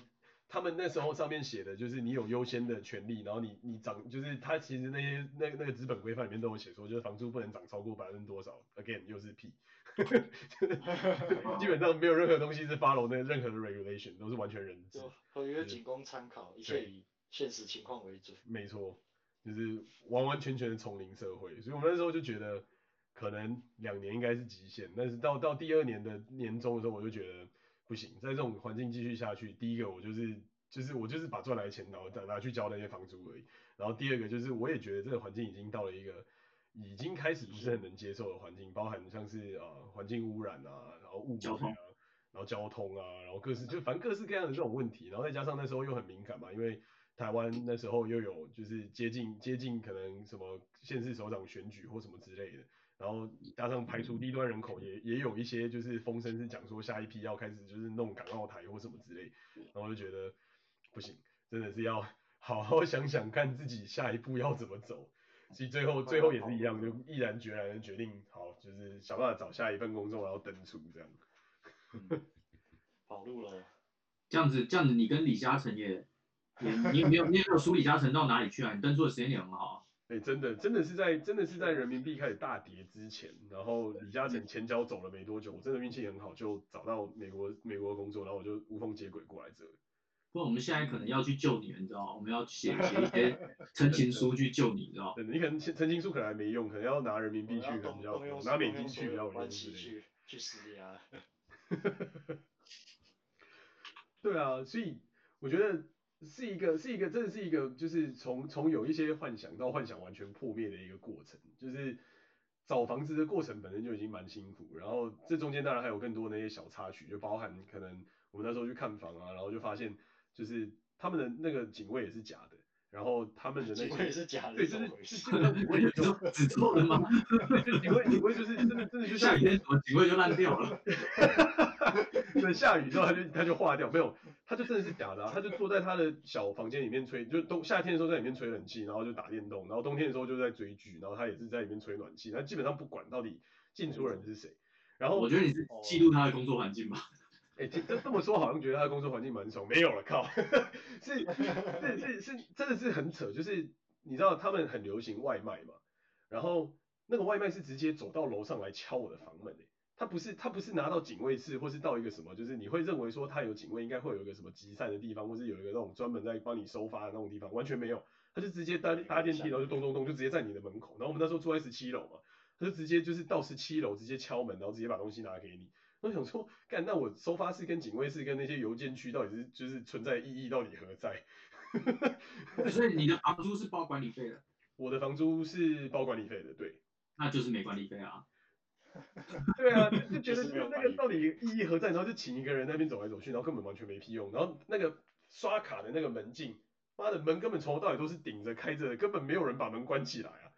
Speaker 1: 他们那时候上面写的就是你有优先的权利，然后你你涨就是他其实那些那那个资本规范里面都有写说，就是房租不能涨超过百分之多少，again 又是屁，基本上没有任何东西是 follow 那任何的 regulation，都是完全人治，
Speaker 3: 合约仅供参考，一切以现实情况为准。
Speaker 1: 没错，就是完完全全的丛林社会，所以我们那时候就觉得可能两年应该是极限，但是到到第二年的年终的时候，我就觉得。不行，在这种环境继续下去，第一个我就是就是我就是把赚来的钱拿拿拿去交那些房租而已。然后第二个就是我也觉得这个环境已经到了一个已经开始不是很能接受的环境，包含像是呃环境污染啊，然后雾霾啊，然后交通啊，然后各式就反正各式各样的这种问题，然后再加上那时候又很敏感嘛，因为台湾那时候又有就是接近接近可能什么县市首长选举或什么之类的。然后加上排除低端人口，也也有一些就是风声是讲说下一批要开始就是弄港澳台或什么之类，然后就觉得不行，真的是要好好想想看自己下一步要怎么走。其实最后最后也是一样，就毅然决然的决定，好就是想办法找下一份工作，然后登出这样。
Speaker 3: 嗯、跑路了。
Speaker 2: 这样子这样子，你跟李嘉诚也也你没有你有没有输李嘉诚到哪里去啊？你登出的时间点很好。
Speaker 1: 哎、欸，真的，真的是在，真的是在人民币开始大跌之前，然后李嘉诚前脚走了没多久，我真的运气很好，就找到美国美国工作，然后我就无缝接轨过来这里。
Speaker 2: 不过我们现在可能要去救你，你知道吗？我们要写写一些陈情书去救你，你知道吗？
Speaker 1: 你可能陈情书可能还没用，可能要拿人民币去，可能比较拿美金去比较有用之类的。
Speaker 3: 去去施压。
Speaker 1: 对啊，所以我觉得。是一个是一个真的是一个就是从从有一些幻想到幻想完全破灭的一个过程，就是找房子的过程本身就已经蛮辛苦，然后这中间当然还有更多那些小插曲，就包含可能我们那时候去看房啊，然后就发现就是他们的那个警卫也是假的。然后他们的那个
Speaker 3: 警卫是假的，
Speaker 1: 对，就是是基本上警卫就
Speaker 2: 只错了吗？
Speaker 1: 就警卫警卫就是真的真的就下雨天什么
Speaker 2: 警卫就烂掉了，
Speaker 1: 对，下雨之后他就他就化掉，没有，他就真的是假的啊，他就坐在他的小房间里面吹，就冬夏天的时候在里面吹冷气，然后就打电动，然后冬天的时候就在追剧，然后他也是在里面吹暖气，他基本上不管到底进出人是谁，然后
Speaker 2: 我觉得你是嫉妒他的工作环境吧。
Speaker 1: 哎，这这么说好像觉得他的工作环境蛮爽，没有了，靠，是 是是是，真的是很扯，就是你知道他们很流行外卖嘛，然后那个外卖是直接走到楼上来敲我的房门，他不是他不是拿到警卫室或是到一个什么，就是你会认为说他有警卫应该会有一个什么集散的地方，或是有一个那种专门在帮你收发的那种地方，完全没有，他就直接搭搭电梯，然后就咚咚咚就直接在你的门口，然后我们那时候住在十七楼嘛，他就直接就是到十七楼直接敲门，然后直接把东西拿给你。我想说，干，那我收发室跟警卫室跟那些邮件区到底是就是存在意义到底何在？
Speaker 2: 所以你的房租是包管理费的？
Speaker 1: 我的房租是包管理费的，对。
Speaker 2: 那就是没管理费啊。
Speaker 1: 对啊，就觉得那个到底意义何在？然后就请一个人那边走来走去，然后根本完全没屁用。然后那个刷卡的那个门禁，妈的门根本从头到尾都是顶着开着的，根本没有人把门关起来啊。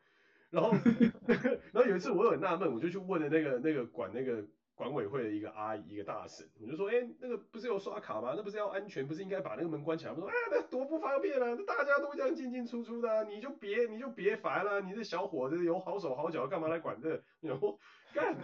Speaker 1: 然后，然后有一次我有很纳闷，我就去问了那个那个管那个。管委会的一个阿姨，一个大婶，我就说，哎、欸，那个不是有刷卡吗？那不是要安全，不是应该把那个门关起来吗？我说，啊，那多不方便啊！那大家都这样进进出出的，你就别，你就别烦了。你这小伙子有好手好脚，干嘛来管这？然后干，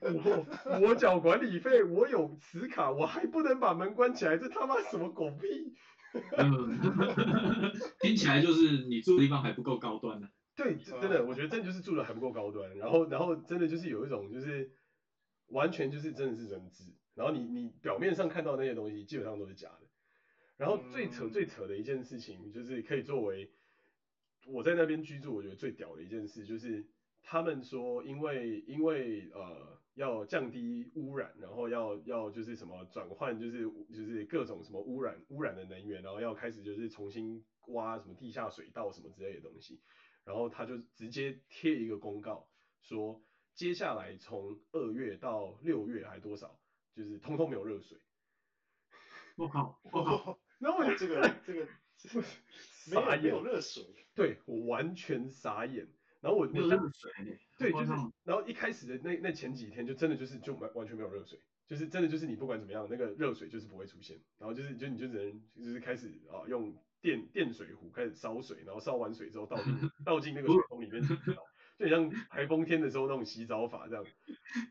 Speaker 1: 我我缴管理费，我有磁卡，我还不能把门关起来？这他妈什么狗屁？
Speaker 2: 听起来就是你住的地方还不够高端呢、啊。
Speaker 1: 对，真的，我觉得真的就是住的还不够高端。然后，然后真的就是有一种就是。完全就是真的是人质，然后你你表面上看到那些东西基本上都是假的，然后最扯最扯的一件事情就是可以作为我在那边居住，我觉得最屌的一件事就是他们说因为因为呃要降低污染，然后要要就是什么转换就是就是各种什么污染污染的能源，然后要开始就是重新挖什么地下水道什么之类的东西，然后他就直接贴一个公告说。接下来从二月到六月还多少，就是通通没有热水。
Speaker 2: 我靠，我靠，
Speaker 3: 然后我这个这个 傻眼，没有热水。
Speaker 1: 对，我完全傻眼。然后我没
Speaker 2: 有热水
Speaker 1: 对，就是然后一开始的那那前几天就真的就是就完完全没有热水，就是真的就是你不管怎么样，那个热水就是不会出现，然后就是就你就只能就是开始啊用电电水壶开始烧水，然后烧完水之后倒进 倒进那个水桶里面就像台风天的时候那种洗澡法这样。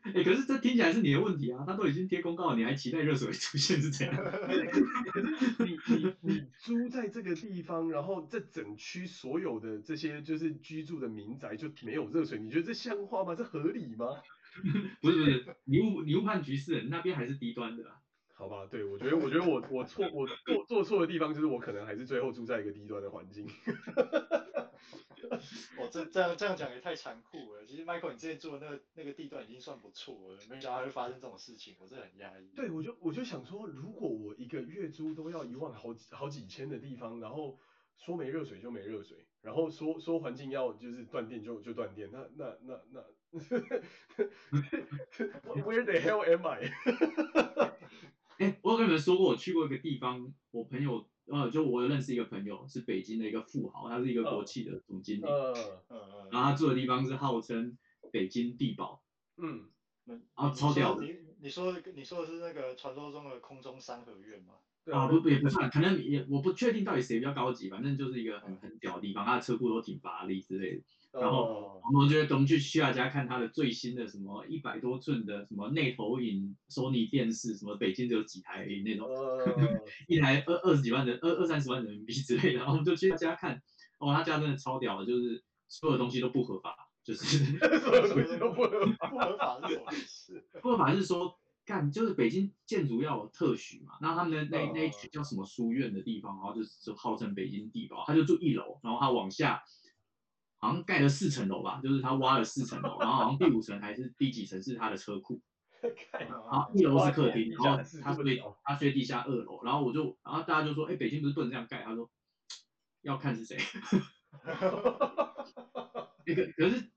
Speaker 2: 哎、欸，可是这听起来是你的问题啊，他都已经贴公告了，你还期待热水出现是怎样？
Speaker 1: 可是你你你租在这个地方，然后这整区所有的这些就是居住的民宅就没有热水，你觉得这像话吗？这合理吗？
Speaker 2: 不是不是，你误你误判局势，那边还是低端的。
Speaker 1: 好吧，对，我觉得我觉得我我错我做做错的地方就是我可能还是最后住在一个低端的环境。
Speaker 3: 我 这这样这样讲也太残酷了。其实 Michael，你之前住的那个那个地段已经算不错了，没想到还会发生这种事情，我真的很压抑。
Speaker 1: 对，我就我就想说，如果我一个月租都要一万好几好几千的地方，然后说没热水就没热水，然后说说环境要就是断电就就断电，那那那那，Where the hell am I？
Speaker 2: 哎、欸，我有跟你们说过，我去过一个地方，我朋友。呃，就我有认识一个朋友，是北京的一个富豪，他是一个国企的总经理，嗯嗯嗯，然后他住的地方是号称北京地堡，嗯，然后超屌的。
Speaker 3: 你你说你说的是那个传说中的空中三合院吗？
Speaker 2: 啊不不也不算，可能也我不确定到底谁比较高级，反正就是一个很很屌的地方，他的车库都挺华丽之类的。然后我们觉得我们去去他家看他的最新的什么一百多寸的什么内投影索尼电视，什么北京只有几台那种，一台二二十几万的二二三十万人民币之类的。然后我们就去他家看，哦，他家真的超屌的，就是所有东西都不合法，就是
Speaker 3: 所有东西都不合法，不合法是什么？
Speaker 2: 不合法是说。干就是北京建筑要有特许嘛，然后他们的那那一区叫什么书院的地方，然后就是就号称北京地堡，他就住一楼，然后他往下好像盖了四层楼吧，就是他挖了四层楼，然后好像第五层还是第几层是他的车库，然后一楼是客厅，然后他睡他睡地下二楼，然后我就然后大家就说，哎，北京不是不能这样盖，他说要看是谁，那个可是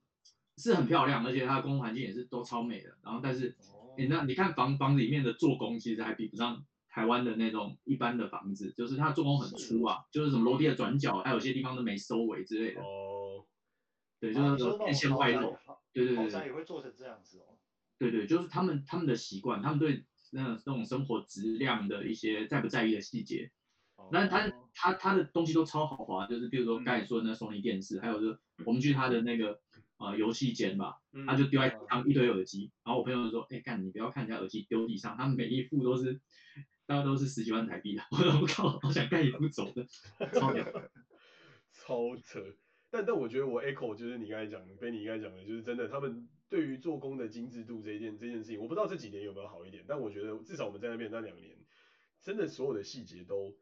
Speaker 2: 是很漂亮，而且它的公共环境也是都超美的，然后但是。你、欸、那你看房房子里面的做工，其实还比不上台湾的那种一般的房子，就是它做工很粗啊，就是什么楼梯的转角，还有些地方都没收尾之类的。哦。对，就是说电线外露。对对对。对
Speaker 3: 也会做成这样子哦。
Speaker 2: 对对，就是他们他们的习惯，他们对那种那种生活质量的一些在不在意的细节。哦。那他他他的东西都超豪华，就是比如说刚才说的那索尼电视，嗯、还有就是我们去他的那个。呃，游戏间吧，他就丢在地上一堆耳机，然后我朋友就说，哎、欸，干，你不要看人家耳机丢地上，他们每一副都是，大概都是十几万台币的，我靠，好想干一副走的，超屌，
Speaker 1: 超扯，但但我觉得我 echo 就是你刚才讲的，跟你刚才讲的，就是真的，他们对于做工的精致度这一件这件事情，我不知道这几年有没有好一点，但我觉得至少我们在那边那两年，真的所有的细节都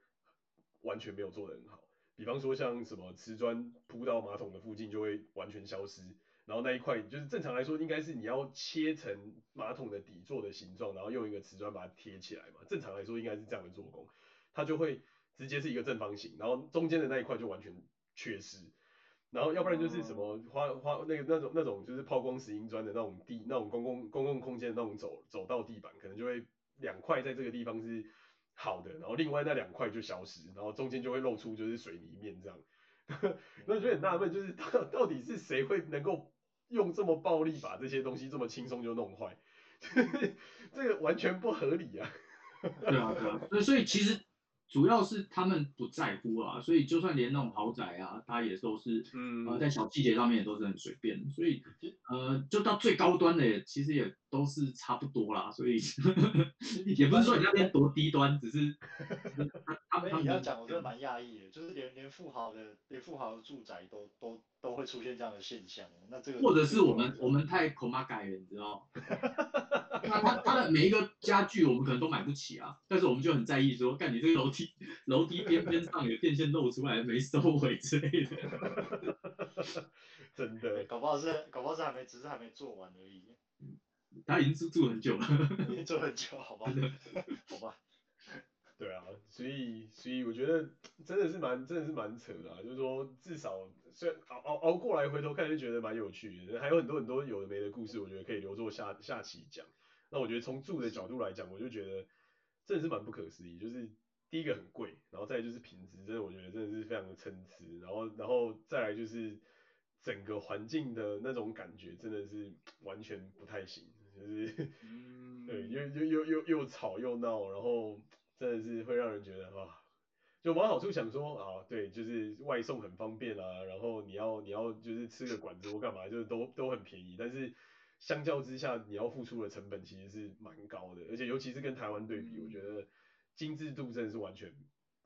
Speaker 1: 完全没有做得很好，比方说像什么瓷砖铺到马桶的附近就会完全消失。然后那一块就是正常来说，应该是你要切成马桶的底座的形状，然后用一个瓷砖把它贴起来嘛。正常来说应该是这样的做工，它就会直接是一个正方形，然后中间的那一块就完全缺失。然后要不然就是什么花花那个那种那种就是抛光石英砖的那种地那种公共公共空间的那种走走道地板，可能就会两块在这个地方是好的，然后另外那两块就消失，然后中间就会露出就是水泥面这样。那就很纳闷，就是 到到底是谁会能够用这么暴力把这些东西这么轻松就弄坏，这个完全不合理啊。
Speaker 2: 对啊，对啊，所以其实。主要是他们不在乎啊，所以就算连那种豪宅啊，他也都是，嗯，呃，在小细节上面也都是很随便，所以，呃，就到最高端的也其实也都是差不多啦，所以 也不是说你那边多低端，只是
Speaker 3: 他们你要讲，我觉得蛮讶异的，就是连连富豪的连富豪的住宅都都都会出现这样的现象，那这个
Speaker 2: 或者是我们我们太口马改了，你知道？他他他的每一个家具我们可能都买不起啊，但是我们就很在意说，干你这个楼梯楼梯边边上有电线露出来没收尾之类的，
Speaker 1: 真的，
Speaker 3: 搞不好是搞不好是还没只是还没做完而已，
Speaker 2: 他已经住住很久了，
Speaker 3: 已经住很久，好吧，好吧，
Speaker 1: 对啊，所以所以我觉得真的是蛮真的是蛮扯的啊，就是说至少虽然熬熬熬过来，回头看就觉得蛮有趣的，还有很多很多有的没的故事，我觉得可以留作下下期讲。那我觉得从住的角度来讲，我就觉得真的是蛮不可思议。就是第一个很贵，然后再就是品质，真的我觉得真的是非常的参差。然后然后再来就是整个环境的那种感觉真的是完全不太行，就是，嗯、对，又又又又又吵又闹，然后真的是会让人觉得啊，就往好处想说啊，对，就是外送很方便啊，然后你要你要就是吃个馆子或干嘛，就是都都很便宜，但是相较之下你要付出的成本其实是蛮高的，而且尤其是跟台湾对比，嗯、我觉得精致度真的是完全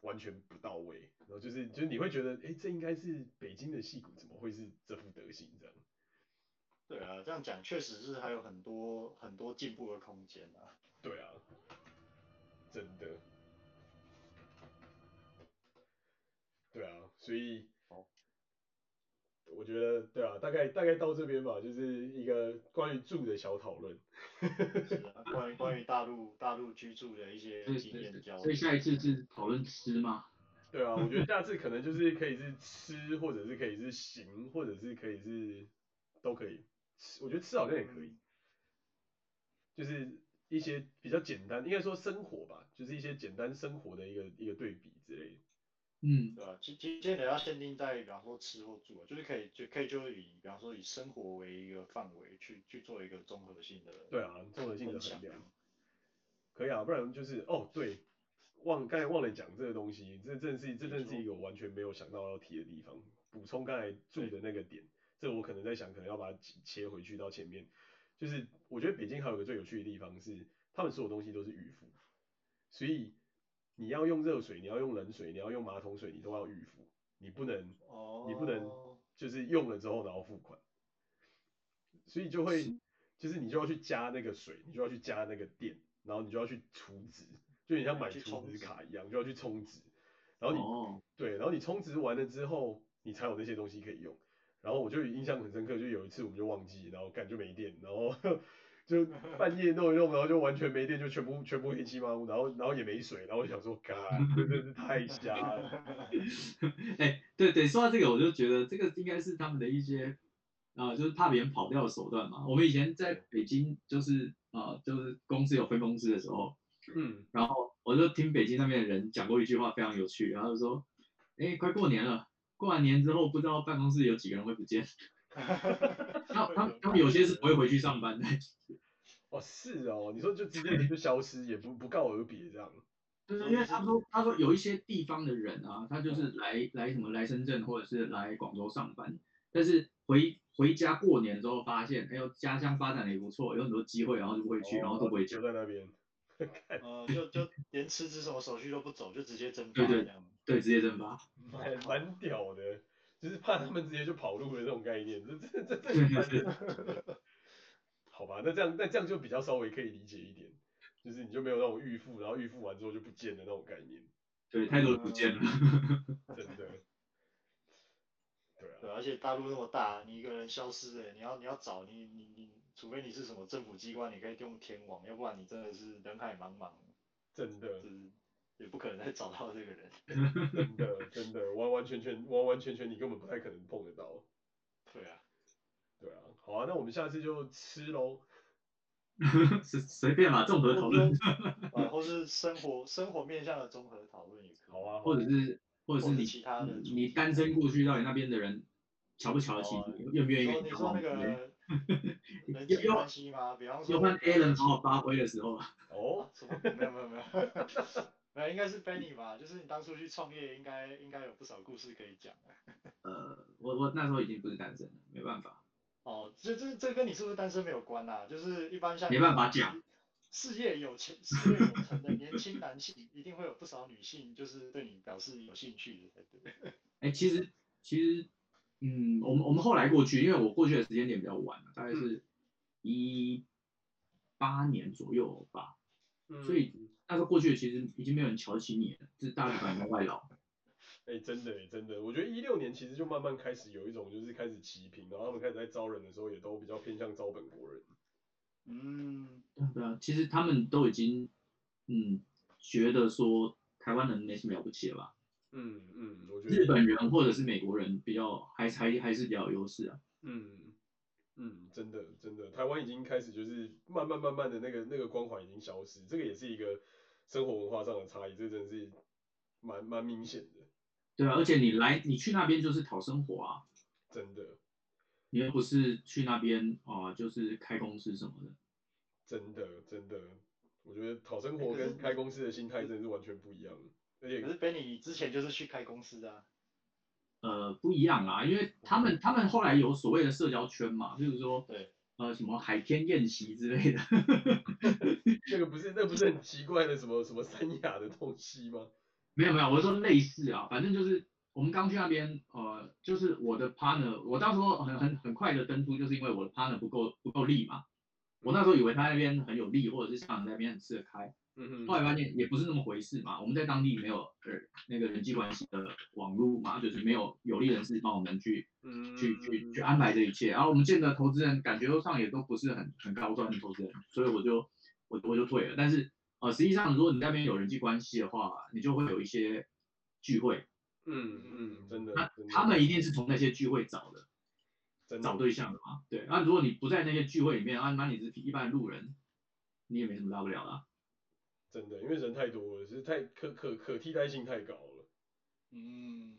Speaker 1: 完全不到位。然后就是，就是你会觉得，哎，这应该是北京的戏骨，怎么会是这副德行
Speaker 3: 这样？这样讲确实是还有很多很多进步的空间啊。
Speaker 1: 对啊，真的。对啊，所以，我觉得，对啊，大概大概到这边吧，就是一个关于住的小讨论。
Speaker 3: 是啊，关于关于大陆大陆居住的一些经验交流。
Speaker 2: 所以下一次是讨论吃吗？
Speaker 1: 对啊，我觉得下次可能就是可以是吃，或者是可以是行，或者是可以是都可以。吃，我觉得吃好像也可以。就是一些比较简单，应该说生活吧，就是一些简单生活的一个一个对比之类的。
Speaker 2: 嗯，
Speaker 3: 对啊，其其实也要限定在，比方说吃或住，就是可以就可以就以，比方说以生活为一个范围去去做一个综合性的。
Speaker 1: 对啊，综合性的衡量。可以啊，不然就是哦对。忘刚才忘了讲这个东西，这正是这正是一个我完全没有想到要提的地方。补充刚才住的那个点，这我可能在想，可能要把它切回去到前面。就是我觉得北京还有个最有趣的地方是，他们所有东西都是预付，所以你要用热水，你要用冷水，你要用马桶水，你都要预付，你不能，你不能就是用了之后然后付款，所以就会就是你就要去加那个水，你就要去加那个电，然后你就要去储值。就你像买储值卡一样，就要去充值，然后你、oh. 对，然后你充值完了之后，你才有那些东西可以用。然后我就印象很深刻，就有一次我们就忘记，然后感觉没电，然后 就半夜弄一弄，然后就完全没电，就全部全部黑漆麻乌，然后然后也没水，然后我想说，嘎，真的是太瞎了。
Speaker 2: 哎、欸，对对，说到这个，我就觉得这个应该是他们的一些啊、呃，就是怕别人跑掉的手段嘛。我们以前在北京，就是啊、呃，就是公司有分公司的时候。嗯，然后我就听北京那边的人讲过一句话，非常有趣。然后就说，哎，快过年了，过完年之后不知道办公室有几个人会不见。他他他们有些是不会回去上班的。
Speaker 1: 哦，是哦，你说就直接就消失，也不不告而别这样。
Speaker 2: 就是因为他说他说有一些地方的人啊，他就是来来什么来深圳或者是来广州上班，但是回回家过年之后发现，哎呦家乡发展的也不错，有很多机会，然后就不回去，然后都不会
Speaker 1: 留在那边。
Speaker 3: 呃，就就连辞职什么手续都不走，就直接蒸发这样。对对
Speaker 2: 对，直接蒸发。
Speaker 1: 蛮蛮屌的，就是怕他们直接就跑路的这种概念，这这这这蛮。好吧，那这样那这样就比较稍微可以理解一点，就是你就没有那种预付，然后预付完之后就不见的那种概念。
Speaker 2: 对，太多不见了。
Speaker 1: 真的。
Speaker 3: 对啊。对，而且大陆那么大，你一个人消失哎，你要你要找你你你。除非你是什么政府机关，你可以用天网，要不然你真的是人海茫茫，
Speaker 1: 真的，
Speaker 3: 是也不可能再找到这个人，
Speaker 1: 真的真的 完完全全完完全全你根本不太可能碰得到。
Speaker 3: 对啊，
Speaker 1: 对啊，好啊，那我们下次就吃喽，
Speaker 2: 随随便嘛，综合讨论，
Speaker 3: 啊，或是生活生活面向的综合讨论也可以，
Speaker 1: 好啊，
Speaker 2: 或者是或者是你其他的，你单身过去到你那边的人瞧不瞧得起你，愿不愿意跟你交往？
Speaker 3: 人际关系吗？比方说，
Speaker 2: 有换 Alan 好好发挥的时候
Speaker 3: 哦，什么？没有没有没有，没有 应该是 Benny 吧？就是你当初去创业，应该应该有不少故事可以讲。
Speaker 2: 呃，我我那时候已经不是单身了，没办法。
Speaker 3: 哦，这这这跟你是不是单身没有关呐？就是一般像
Speaker 2: 没办法讲，
Speaker 3: 事业有成、事业有成的年轻男性，一定会有不少女性就是对你表示有兴趣的才对。
Speaker 2: 哎，其实其实。嗯，我们我们后来过去，因为我过去的时间点比较晚，大概是一八年左右吧，嗯、所以那时候过去其实已经没有人瞧得起你了，就是大陆版的外劳。
Speaker 1: 哎、欸，真的真的，我觉得一六年其实就慢慢开始有一种就是开始齐平，然后他们开始在招人的时候也都比较偏向招本国人。
Speaker 3: 嗯，
Speaker 2: 对啊，其实他们都已经嗯觉得说台湾人没什么了不起了吧。
Speaker 1: 嗯嗯，我觉得
Speaker 2: 日本人或者是美国人比较还还还是比较有优势啊。
Speaker 1: 嗯嗯，真的真的，台湾已经开始就是慢慢慢慢的那个那个光环已经消失，这个也是一个生活文化上的差异，这真的是蛮蛮明显的。
Speaker 2: 对啊，而且你来你去那边就是讨生活啊。
Speaker 1: 真的
Speaker 2: 你又不是去那边啊、呃，就是开公司什么的。
Speaker 1: 真的真的，我觉得讨生活跟开公司的心态真的是完全不一样。而且
Speaker 3: 可是 Benny 之前就是去开公司的啊。
Speaker 2: 呃，不一样啊，因为他们他们后来有所谓的社交圈嘛，就是说，
Speaker 3: 对，
Speaker 2: 呃，什么海天宴席之类的。
Speaker 1: 这个不是，那不是很奇怪的什么什么三亚的东西吗？
Speaker 2: 没有没有，我是说类似啊，反正就是我们刚去那边，呃，就是我的 partner，我到时候很很很快的登出，就是因为我的 partner 不够不够力嘛。我那时候以为他那边很有利，或者是像那边很吃得开。嗯哼，后来发现也不是那么回事嘛。我们在当地没有呃那个人际关系的网络嘛，就是没有有利人士帮我们去，嗯、去去去安排这一切。然后我们见的投资人感觉上也都不是很很高端的投资人，所以我就我我就退了。但是呃实际上如果你那边有人际关系的话，你就会有一些聚会。
Speaker 1: 嗯嗯，真的。
Speaker 2: 那他们一定是从那些聚会找的，找对象的嘛。对。那如果你不在那些聚会里面，啊，那你是一般的路人，你也没什么大不了的啊。
Speaker 1: 真的，因为人太多了，是太可可可替代性太高了。
Speaker 3: 嗯，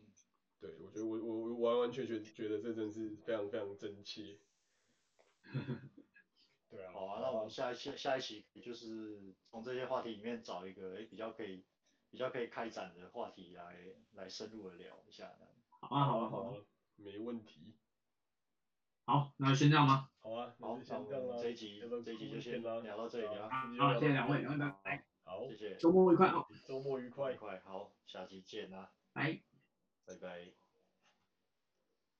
Speaker 1: 对，我觉得我我我完完全全觉得这真是非常非常真切。对啊。
Speaker 3: 好啊，那我们下一期下一期就是从这些话题里面找一个诶比较可以比较可以开展的话题来来深入的聊一下。
Speaker 2: 好啊好啊好啊，
Speaker 1: 没问题。
Speaker 2: 好，那就先这样吧？
Speaker 1: 好啊，
Speaker 3: 好，那我们这一集这一集就先聊到这里啊。
Speaker 2: 好，谢谢两位，拜拜。
Speaker 1: 好，
Speaker 3: 谢谢，
Speaker 2: 周末愉快哦。
Speaker 1: 周末愉快，
Speaker 3: 快，好，下期见啦。
Speaker 2: 拜，
Speaker 3: 拜拜。